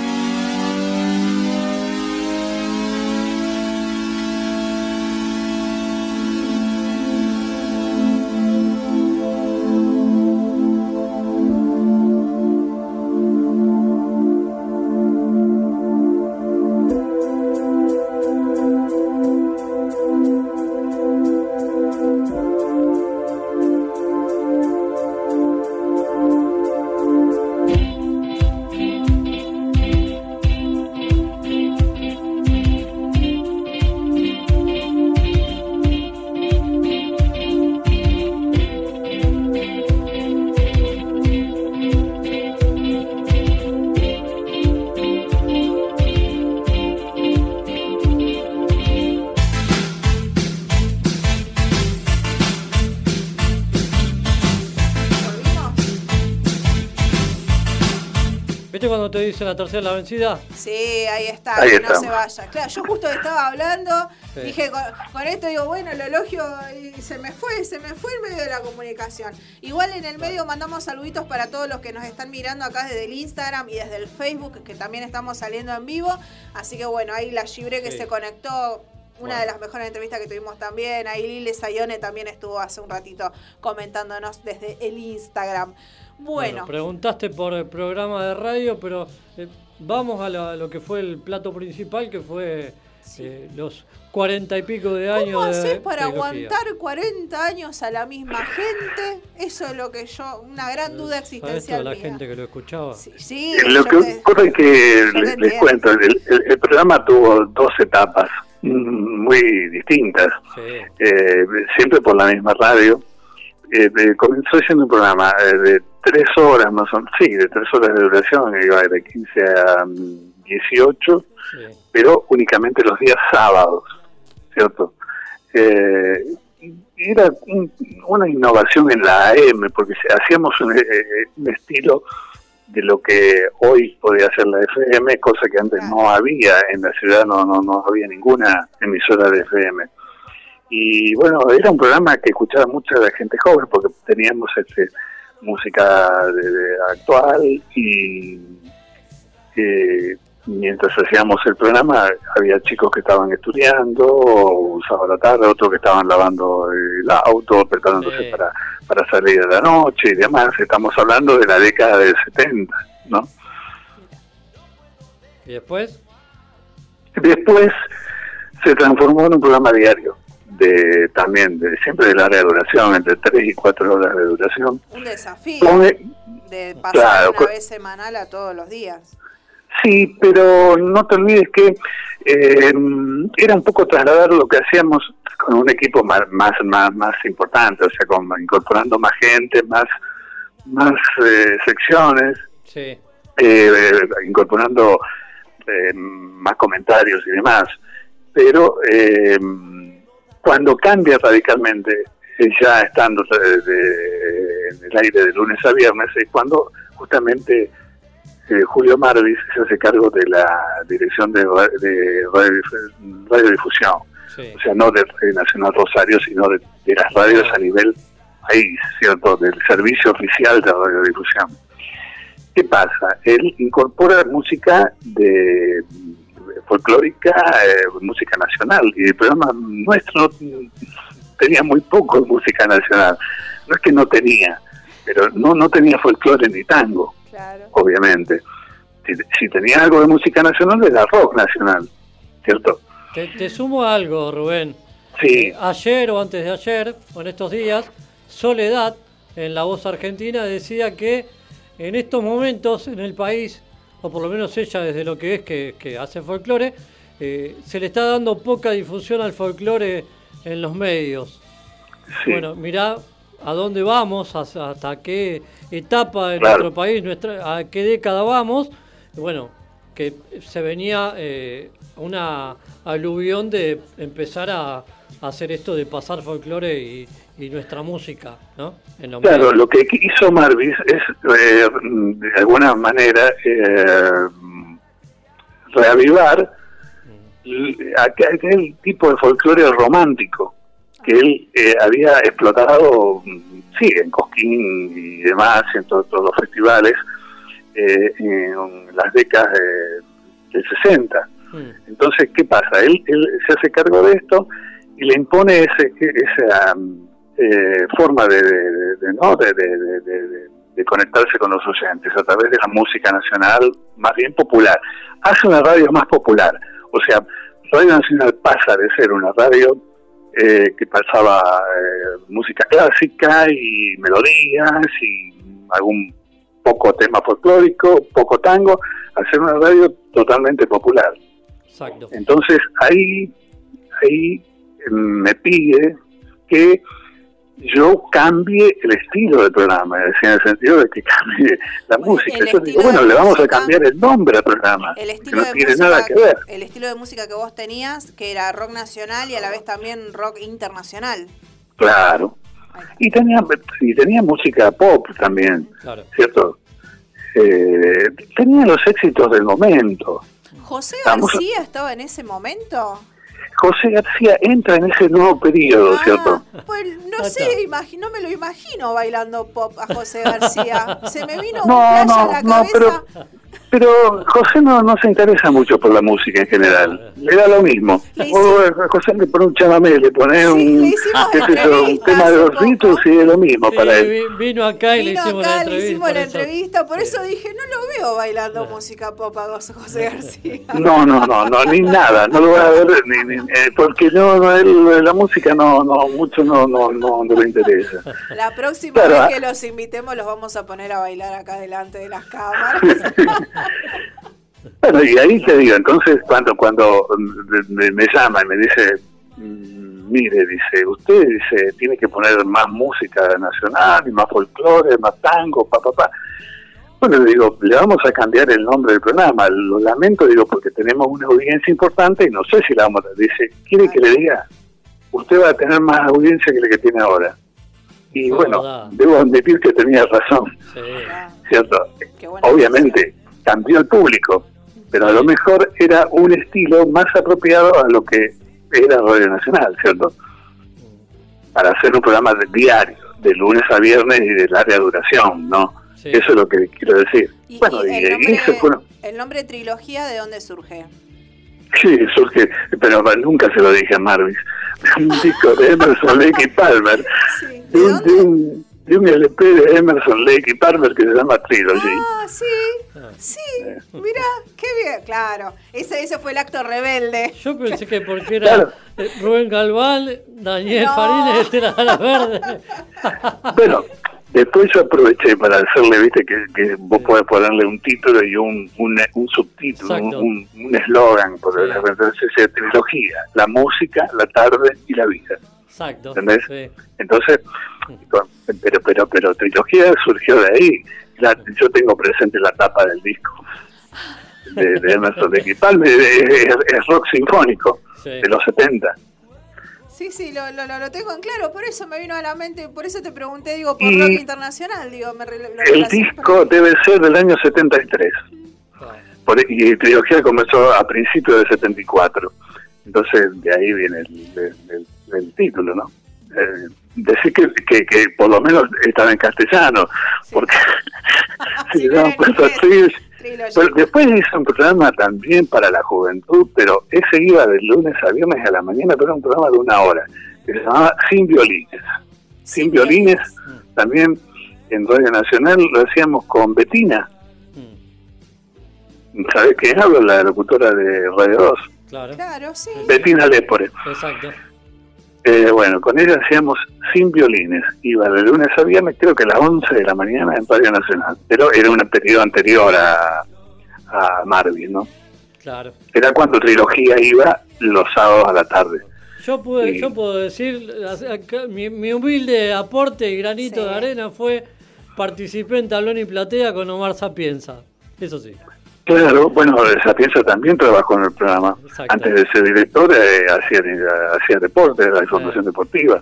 ¿Viste cuando te dicen la tercera la vencida? Sí, ahí está, Ahí que no se vaya. Claro, yo justo estaba hablando, Sí. dije con, con esto digo, bueno, el elogio y se me fue, se me fue en medio de la comunicación. Igual en el medio mandamos saluditos para todos los que nos están mirando acá desde el Instagram y desde el Facebook, que también estamos saliendo en vivo. Así que bueno, ahí la Gibre que Sí. se conectó. Una Bueno. de las mejores entrevistas que tuvimos también. Ahí Lile Sayone también estuvo hace un ratito comentándonos desde el Instagram. Bueno, preguntaste por el programa de radio, pero eh, vamos a, la- lo que fue el plato principal, que fue eh, los cuarenta y pico de años ¿Cómo haces para trilogía. aguantar 40 años a la misma gente? Eso es lo que yo, una gran duda ¿Sabes toda existencial la mía. gente que lo escuchaba? Sí, sí, Lo que te- ocurre es que les, les entiendo. cuento, el, el- el programa tuvo dos etapas mm, muy distintas, Sí. eh, siempre por la misma radio. Eh, eh, comenzó siendo un programa eh, de tres horas más o menos, sí, de tres horas de duración, que iba de 15 a mm, 18, sí. pero únicamente los días sábados, ¿cierto? Eh, y era un- una innovación en la AM, porque hacíamos un, eh, un estilo de lo que hoy podía hacer la FM, cosa que antes no había en la ciudad, no, no, no había ninguna emisora de FM. Y bueno, era un programa que escuchaba mucha la gente joven, porque teníamos este, música de- de actual y eh, mientras hacíamos el programa había chicos que estaban estudiando, un sábado a la tarde, otros que estaban lavando el auto, preparándose Sí. para, para salir a la noche y demás. Estamos hablando de la década del 70, ¿no? ¿Y después? Después se transformó en un programa diario, de también de siempre de larga duración, entre 3 y 4 horas de duración. un desafío de pasar Claro, una vez semanal a todos los días. Sí, pero no te olvides que eh, era un poco trasladar lo que hacíamos con un equipo más más más, más importante, o sea, con, incorporando más gente, más más eh, secciones, Sí. eh, incorporando eh, más comentarios y demás. Pero eh, cuando cambia radicalmente, eh, ya estando de- de- en el aire de lunes a viernes, es cuando justamente eh, Julio Marvis se hace cargo de la dirección de, de radio- radiodifusión. Sí. O sea, no de Radio Nacional Rosario, sino de, de las radios a nivel país, ¿cierto? Del servicio oficial de radiodifusión. ¿Qué pasa? Él incorpora música de folclórica, eh, música nacional, y el programa nuestro tenía muy poco de música nacional. No es que no tenía, pero no, no tenía folclore ni tango, Claro. obviamente. Si, si tenía algo de música nacional, era rock nacional, ¿cierto? Te, te sumo algo, Rubén. Sí, Eh, ayer o antes de ayer, o en estos días, Soledad, en La Voz Argentina, decía que en estos momentos en el país, o por lo menos ella desde lo que es que, que hace folclore, eh, se le está dando poca difusión al folclore en los medios. sí. Bueno, mirá a dónde vamos, hasta, hasta qué etapa de Claro. nuestro país, nuestra, a qué década vamos. Bueno, que se venía eh, una aluvión de empezar a, a hacer esto de pasar folclore y, y nuestra música, ¿no? En Claro, lo que hizo Marvis es, eh, de alguna manera, eh, reavivar aquel, aquel tipo de folclore romántico que él eh, había explotado, sí, en Cosquín y demás, en to- todos los festivales, eh, en las décadas de- del 60. Mm, Entonces, ¿qué pasa? Él, él se hace cargo de esto y le impone ese, esa eh, forma de, de- de- ¿no? de, conectarse con los oyentes a través de la música nacional más bien popular. Hace una radio más popular. O sea, Radio Nacional pasa de ser una radio eh, que pasaba eh, música clásica y melodías y algún poco tema folclórico, poco tango, a ser una radio totalmente popular. exacto. Entonces ahí, ahí me pide que yo cambie el estilo del programa, es decir, en el sentido de que cambie la Bueno, música. Yo digo, bueno, le vamos música- a cambiar el nombre al programa, El que estilo, no de tiene música, nada que ver. el estilo de música que vos tenías, que era rock nacional y a la vez también rock internacional. Claro. Y tenía, y tenía música pop también, Claro. ¿cierto? Eh, tenía los éxitos del momento. ¿José García estaba en ese momento? José García entra en ese nuevo periodo, ¿cierto? Ah, pues no sé, no me lo imagino bailando pop a José García. Se me vino un No, flash no, a la no, cabeza. pero, pero José no, no se interesa mucho por la música en general. Le da lo mismo. Le O a José le pone un chamamé, le pone Sí, un, le qué yo, un tema de los. Beatles y es lo mismo Sí, para él. vi- vino acá y le hicimos acá, la le entrevista. hicimos la por eso. entrevista, por eso dije, no lo veo bailando música pop a José García. No, no, no, no, ni nada, no lo voy a ver, ni, ni- eh, porque no, no, él, la música no, no, mucho no, no, no, no le interesa. La próxima Claro, ah. vez que los invitemos los vamos a poner a bailar acá delante de las cámaras. Bueno, y ahí te digo, entonces cuando cuando me, me llama y me dice, mm, mire, dice, usted dice, tiene que poner más música nacional y más folclore, más tango, pa, pa, pa. Bueno, le digo, le vamos a cambiar el nombre del programa. Lo lamento, digo, porque tenemos una audiencia importante y no sé si la vamos a... Dice, ¿quiere que le diga? Usted va a tener más audiencia que la que tiene ahora. Y bueno, verdad. debo admitir que tenía razón, Sí. ¿cierto? Obviamente, cambió el público, pero a lo mejor era un estilo más apropiado a lo que era Radio Nacional, ¿cierto? Para hacer un programa de diario, de lunes a viernes y de larga duración, ¿no? Sí. Eso es lo que quiero decir. Y, bueno, y y, el, nombre, el trilogía, ¿de dónde surge? Sí, surge, pero nunca se lo dije a Marvis. Un disco de Emerson, Lake y Palmer. Sí. De ¿De un, dónde? de, un, de un LP de Emerson, Lake y Palmer que se llama Trilogy. Ah, sí, sí, mira, qué bien, claro. Ese, ese fue el acto rebelde. Yo pensé que porque era Claro. eh, Rubén Galván, Daniel No. Farines, este era la verde. Bueno, después yo aproveché para hacerle, viste, que, que vos podés ponerle un título y un, un, un subtítulo, un Exacto. un un eslogan, por Sí. entonces esa trilogía, la música, la tarde y la vida. Exacto. ¿Entendés? Sí. Entonces, pero, pero, pero trilogía surgió de ahí. La- yo tengo presente la tapa del disco de, de Emerson de Palmer, es, es rock sinfónico Sí. de los 70. Sí, sí, lo, lo, lo tengo en claro, por eso me vino a la mente, por eso te pregunté, digo, por Y- rock internacional, digo, me El disco debe ser del año 73. Por, y Trilogía comenzó a principios del 74. Entonces, de ahí viene el, el- el- el título, ¿no? Eh, decir que, que, que por lo menos estaba en castellano, porque si le daban puesto así, pero después hizo un programa también para la juventud, pero ese iba de lunes a viernes a la mañana, pero era un programa de una hora, que se llamaba Sin Violines. Sin Violines, también en Radio Nacional lo hacíamos con Betina. ¿Sabes quién hablo? La locutora de Radio 2. Claro. Claro, sí. Betina Lepore. Exacto. Eh, bueno, con ella hacíamos sin violines. Iba de lunes a viernes, creo que a las 11 de la mañana en Radio Nacional. Pero era un periodo anterior a, a Marvin, ¿no? Claro. Era cuando Trilogía iba los sábados a la tarde. Yo, pude, yo puedo decir, mi humilde aporte y granito de arena fue participé en Tablón y Platea con Omar Sapienza. Eso sí. Claro, bueno, Sapienza también trabajó en el programa. Exacto. Antes de ser director, eh, hacía, hacía deporte, la información deportiva.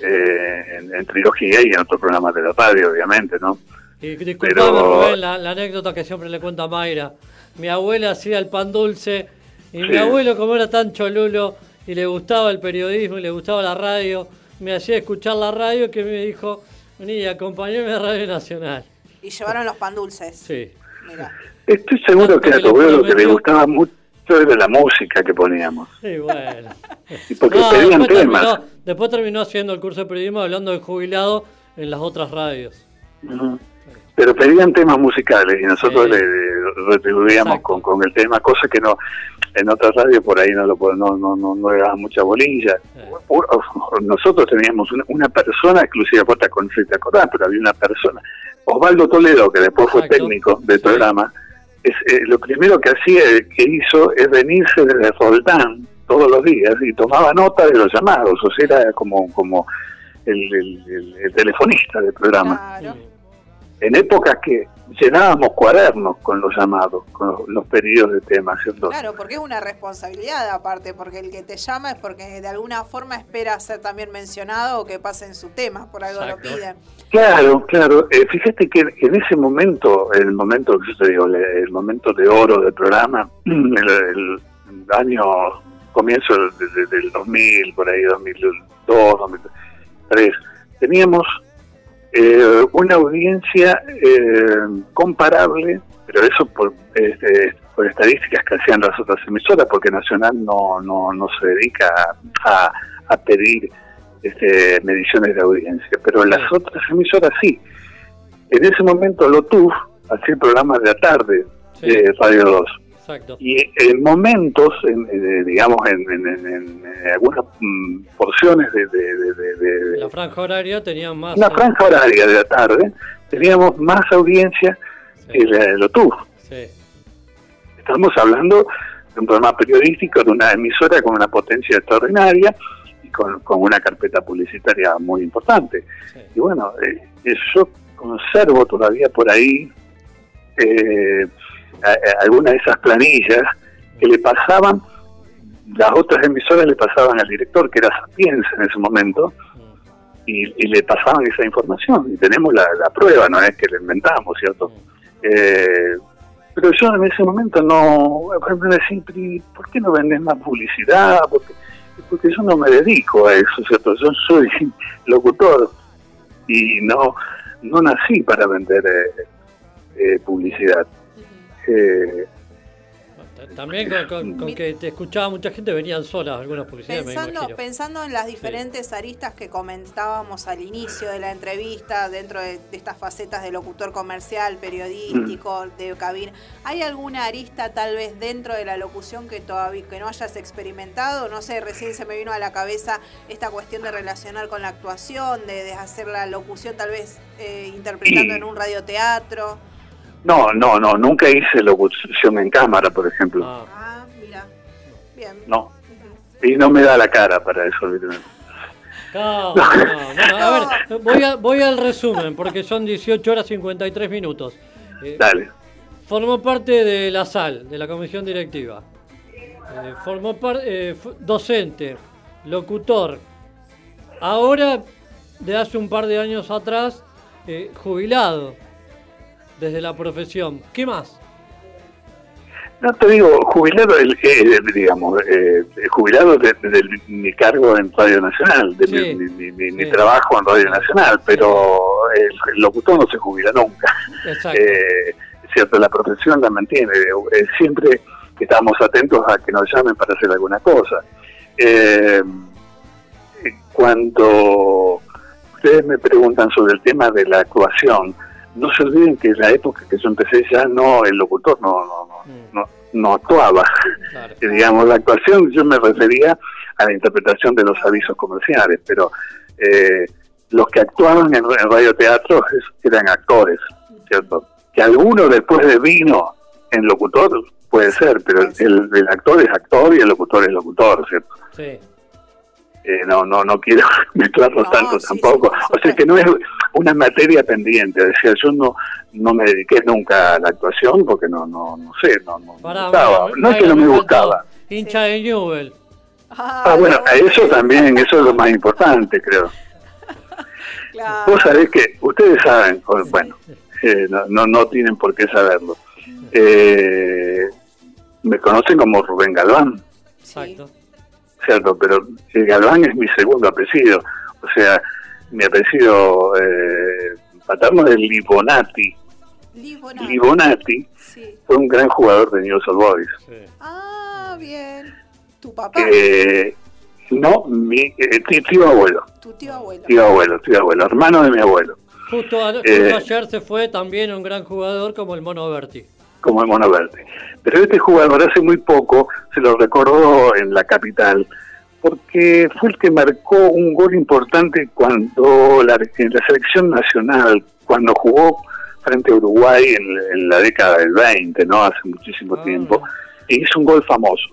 Eh, en, en Trilogía y en otros programas de la radio, obviamente, ¿no? Y disculpame, Pero- Rubén, la, la anécdota que siempre le cuento a Mayra. Mi abuela hacía el pan dulce y mi Sí. abuelo, como era tan cholulo y le gustaba el periodismo y le gustaba la radio, me hacía escuchar la radio que me dijo, vení, acompañame a Radio Nacional. Y llevaron los pan dulces. Sí. Estoy seguro que a tu abuelo lo que le gustaba mucho era la música que poníamos. Sí, bueno. Y porque No, pedían después, temas. terminó, después terminó haciendo el curso de periodismo hablando de jubilado en las otras radios. Ujú. Pero pedían temas musicales y nosotros le retribuíamos con, con el tema, cosa que no en otras radios por ahí no lo no no no, no le daban mucha bolilla. Nosotros teníamos una, una persona exclusiva, vos te acordás, te acordás, pero había una persona, Osvaldo Toledo, que después fue técnico del programa, es, eh, lo primero que hacía, que hizo, es venirse desde Roldán todos los días y tomaba nota de los llamados, o sea, era como, como el, el- el- el telefonista del programa. En épocas que llenábamos cuadernos con los llamados, con los, los pedidos de temas, ¿cierto? Claro, porque es una responsabilidad aparte, porque el que te llama es porque de alguna forma espera ser también mencionado o que pasen su tema, por algo lo piden. Claro, claro. Eh, fíjate que en ese momento, el momento que yo te digo, el momento de oro del programa, el, el año comienzo de- de- del 2000, por ahí 2002, 2003, teníamos eh, una audiencia eh, comparable, pero eso por, este, por estadísticas que hacían las otras emisoras, porque Nacional no, no, no se dedica a, a pedir este, mediciones de audiencia, pero las otras emisoras sí. En ese momento Lotuf hacía el programa de la tarde de Radio 2. Exacto. Y en momentos, en, en, digamos, en, algunas mm, porciones de, de- de- de- de- La franja horaria tenía más. una franja horaria de la tarde, teníamos más audiencia que la de Lotuf. Sí. Estamos hablando de un programa periodístico, de una emisora con una potencia extraordinaria y con, con una carpeta publicitaria muy importante. Y bueno, eh, yo conservo todavía por ahí eh, algunas de esas planillas que le pasaban, las otras emisoras le pasaban al director, que era Sapienza en ese momento, y, le pasaban esa información. Y tenemos la, prueba, no es que la inventamos, ¿cierto? Eh, pero yo en ese momento no, por ejemplo, decía, "Pero, ¿y ¿por qué no vendes más publicidad? Porque, porque yo no me dedico a eso, ¿cierto? Yo soy locutor y no, no nací para vender eh, eh, publicidad. También con, con- con que te escuchaba mucha gente venían solas algunas publicidades, me Pensando, imagino. pensando en las diferentes aristas que comentábamos al inicio de la entrevista, dentro de, de estas facetas de locutor comercial, periodístico, de cabina, ¿hay alguna arista tal vez dentro de la locución que todavía que no hayas experimentado? No sé, recién se me vino a la cabeza esta cuestión de relacionar con la actuación, de, de hacer la locución tal vez eh, interpretando en un radioteatro. No, no, no, nunca hice locución en cámara, por ejemplo. Ah, mira. Bien. No. Y no me da la cara para eso. No, no, a ver, voy, a- voy al resumen, porque son 18 horas 53 minutos. Eh, Dale. Formó parte de la SAL, de la comisión directiva. Eh, formó parte docente. locutor. Ahora, de hace un par de años atrás, eh, jubilado desde la profesión. ¿Qué más? No te digo, jubilado, el, eh, digamos, eh, jubilado de, de- de mi cargo en Radio Nacional, de mi- Sí, mi, mi- mi- mi sí. trabajo en Radio Nacional, pero el, locutor no se jubila nunca. Exacto. Eh, cierto, la profesión la mantiene. Eh, siempre estamos atentos a que nos llamen para hacer alguna cosa. Eh, cuando ustedes me preguntan sobre el tema de la actuación, no se olviden que en la época que yo empecé ya no, el locutor no, no, no, no, no actuaba. Claro. Digamos, la actuación yo me refería a la interpretación de los avisos comerciales, pero eh, los que actuaban en, en radioteatro es- eran actores, ¿cierto? Que alguno después de vino en locutor puede ser, pero el, el actor es actor y el locutor es locutor, ¿cierto? Sí. Eh, no, no, no quiero mezclarlo No, tanto sí, tampoco. sí, o sea que no es una materia pendiente. O sea, yo no, no me dediqué nunca a la actuación porque no, no, no sé, no, no me Pará, gustaba. me- No es que no me gustaba. Hincha de Newell. Ah, bueno, a eso también, eso es lo más importante, creo. Claro. Vos sabés que, ustedes saben, bueno, eh, no, no, no tienen por qué saberlo. Eh, me conocen como Rubén Galván, Exacto. ¿Cierto? Pero Galván es mi segundo apellido. O sea, mi apellido eh, paterno es Libonati. Libonati. Libonati Sí. fue un gran jugador de News Old Boys. Ah, bien. Tu papá, Eh, no, mi eh, tí- tío abuelo, tu tío abuelo. tío abuelo, tío abuelo, hermano de mi abuelo, Justo, a- justo Eh, ayer se fue también un gran jugador como el Mono Berti. Como el Mono Verde. Pero este jugador hace muy poco se lo recordó en la capital porque fue el que marcó un gol importante cuando la, en la selección nacional, cuando jugó frente a Uruguay en, en la década del 20, ¿no? Hace muchísimo tiempo, y hizo un gol famoso.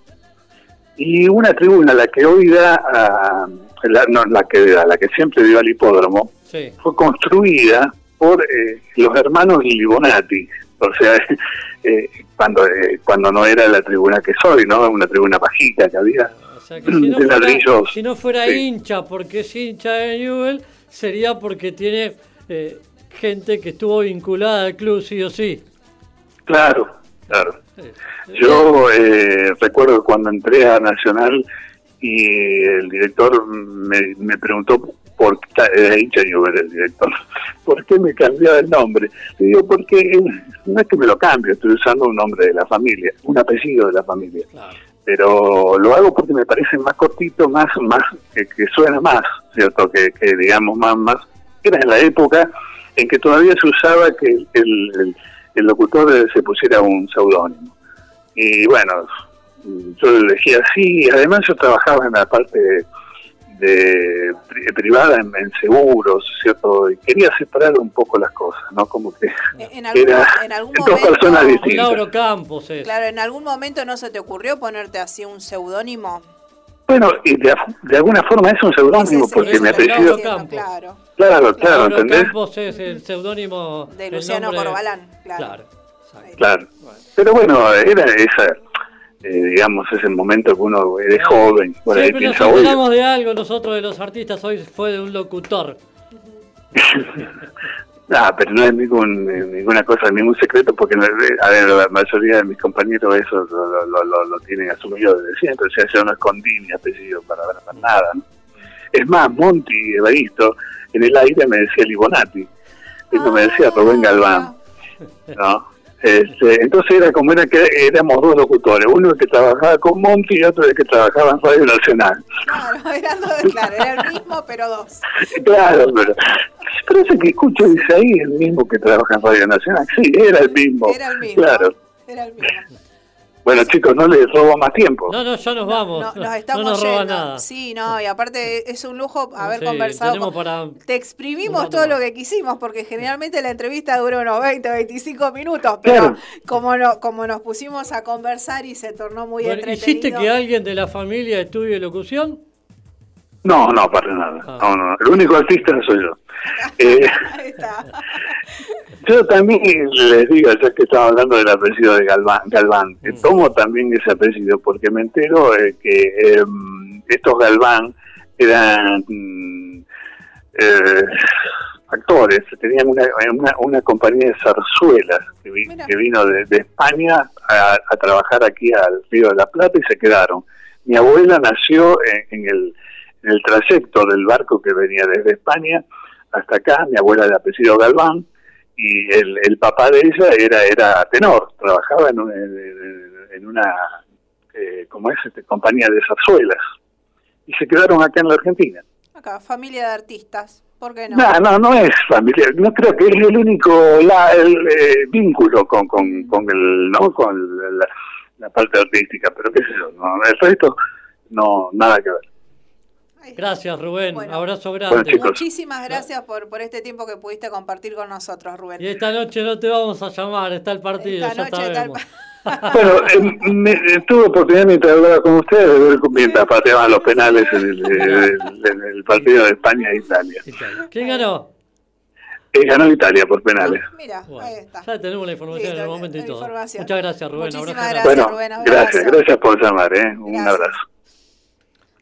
Y una tribuna, la que hoy da, a, la, no, la que da, la que siempre dio al hipódromo, Sí. fue construida por eh, los hermanos Libonati, o sea, eh, cuando eh, cuando no era la tribuna que soy, ¿no? Una tribuna bajita que había. O sea que si no de fuera, ladrillos. si no fuera Sí. hincha porque es hincha de Newell, sería porque tiene eh, gente que estuvo vinculada al club sí o sí. Claro, claro. Yo eh, recuerdo cuando entré a Nacional y el director me, me preguntó por el director, ¿por qué me cambiaba el nombre? Le digo, porque eh, no es que me lo cambie, estoy usando un nombre de la familia, un apellido de la familia. Pero lo hago porque me parece más cortito, más, más que, que suena más, ¿cierto? Que, que digamos más, más. Era en la época en que todavía se usaba que el, el- el locutor se pusiera un seudónimo. Y bueno, yo lo elegí así. Además, yo trabajaba en la parte de pri- privada en, en seguros, ¿cierto? Y quería separar un poco las cosas, ¿no? Como que En algún, era en algún dos momento, personas distintas. Lauro Campos es. claro, en algún momento no se te ocurrió ponerte así un seudónimo. Bueno, y de, de alguna forma es un seudónimo, porque mi apellido... Claro, Claro, claro, Lauro ¿entendés? Campos es el seudónimo de Luciano nombre- Corbalán, claro. Claro. Claro. Pero bueno, era esa, eh, digamos, ese momento que uno es joven, por ahí Siempre nos piensa, oye, enteramos de algo nosotros de los artistas, hoy fue de un locutor. ah, pero no es ningún, ninguna cosa, ningún secreto, porque eh, a ver, la mayoría de mis compañeros eso lo, lo, lo- lo- lo tienen asumido desde siempre, o sea, yo no escondí mi apellido para, para nada. ¿no? Es más, Monty Evaristo, en el aire me decía Libonati, y no me decía Rubén Galván. ¿no? Este, entonces era como era que éramos dos locutores, uno que trabajaba con Monty y otro que trabajaba en Radio Nacional. Claro, eran dos, claro, era el mismo, pero dos. Claro, pero ese que escucho dice ahí el mismo que trabaja en Radio Nacional. Sí, era el mismo. Era el mismo. Claro. Era el mismo. Bueno, chicos, no les robo más tiempo. No, no, ya nos vamos. No, No, nos estamos nos roba yendo. nada. Sí, no, y aparte es un lujo haber Sí, conversado. tenemos con- para- Te exprimimos todo lo que quisimos, porque generalmente la entrevista dura unos 20, 25 minutos, pero Claro. como, no, como nos pusimos a conversar y se tornó muy Bueno, entretenido. ¿Hiciste que alguien de la familia estudie locución? No, no, para nada. Ah. No, no, el único artista soy yo. Eh, Ahí está. Yo también les digo, ya que estaba hablando del apellido de Galván, Galván que tomo también ese apellido porque me entero eh, que eh, estos Galván eran mm, eh, actores, tenían una, una, una compañía de zarzuelas que, vi- Mira. que vino de, de España a, a trabajar aquí al Río de la Plata y se quedaron. Mi abuela nació en, en el, en el trayecto del barco que venía desde España hasta acá, mi abuela de apellido Galván, y el, el papá de ella era era tenor, trabajaba en, un- en- en una eh, como es este, compañía de zarzuelas y se quedaron acá en la Argentina. Acá, familia de artistas. ¿Por qué no? No, no, no es familiar. No creo que es el único la, el, eh, vínculo con, con, con el no con la, la parte artística, pero qué sé yo, no, el resto no nada que ver. Gracias, Rubén. Bueno. Abrazo grande. Muchísimas gracias por, por este tiempo que pudiste compartir con nosotros, Rubén. Y esta noche no te vamos a llamar, está el partido, Esta ya noche está el sabemos. Bueno, eh, me, eh, tuve oportunidad mientras hablaba con ustedes de ver mientras pateaban los penales en el, partido de España e Italia. ¿Quién ganó? Eh, ganó Italia por penales. Mira, Bueno, ahí está. ya tenemos la información en el momento y todo. Muchas gracias, Rubén. Muchísimas Abrazo gracias, Rubén, abrazo. gracias, gracias por llamar, ¿eh? Un Gracias. abrazo.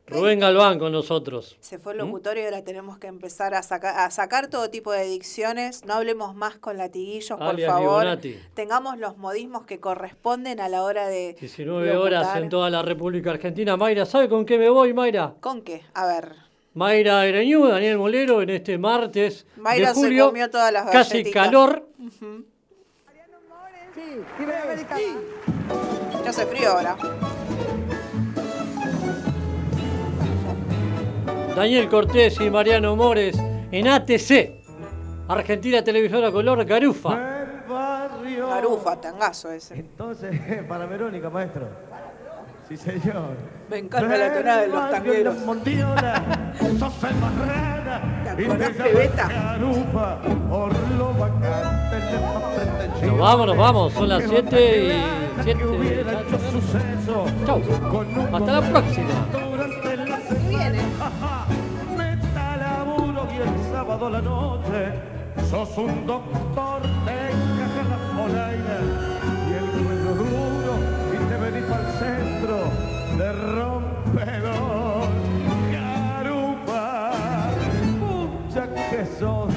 Rubén Galván con nosotros. Se fue el locutorio y ahora tenemos que empezar a, saca- a sacar todo tipo de dicciones. No hablemos más con latiguillos, por Alias favor. Libonati. Tengamos los modismos que corresponden a la hora de. 19 horas en toda la República Argentina. Mayra, ¿sabe con qué me voy, Mayra? ¿Con qué? A ver. Mayra Ereñú, Daniel Molero, en este martes Mayra de se julio. comió todas las Casi galletitas. calor. Ujú. Ya hace frío ahora. Daniel Cortés y Mariano Mores en ATC. Argentina Televisora Color Garufa. Garufa, tangazo ese. Entonces, para Verónica, maestro. Sí, señor. Me encanta la tonada de los tangueros. Sos el. Nos vamos, nos vamos. Son las Que 7 y bacán, 7. que hubiera hecho suceso. Chau. Hasta la próxima. El sábado a la noche sos un doctor, te encaja la polaina y el cuello duro y te venís para el centro de rompedor. Garupa, mucha que sos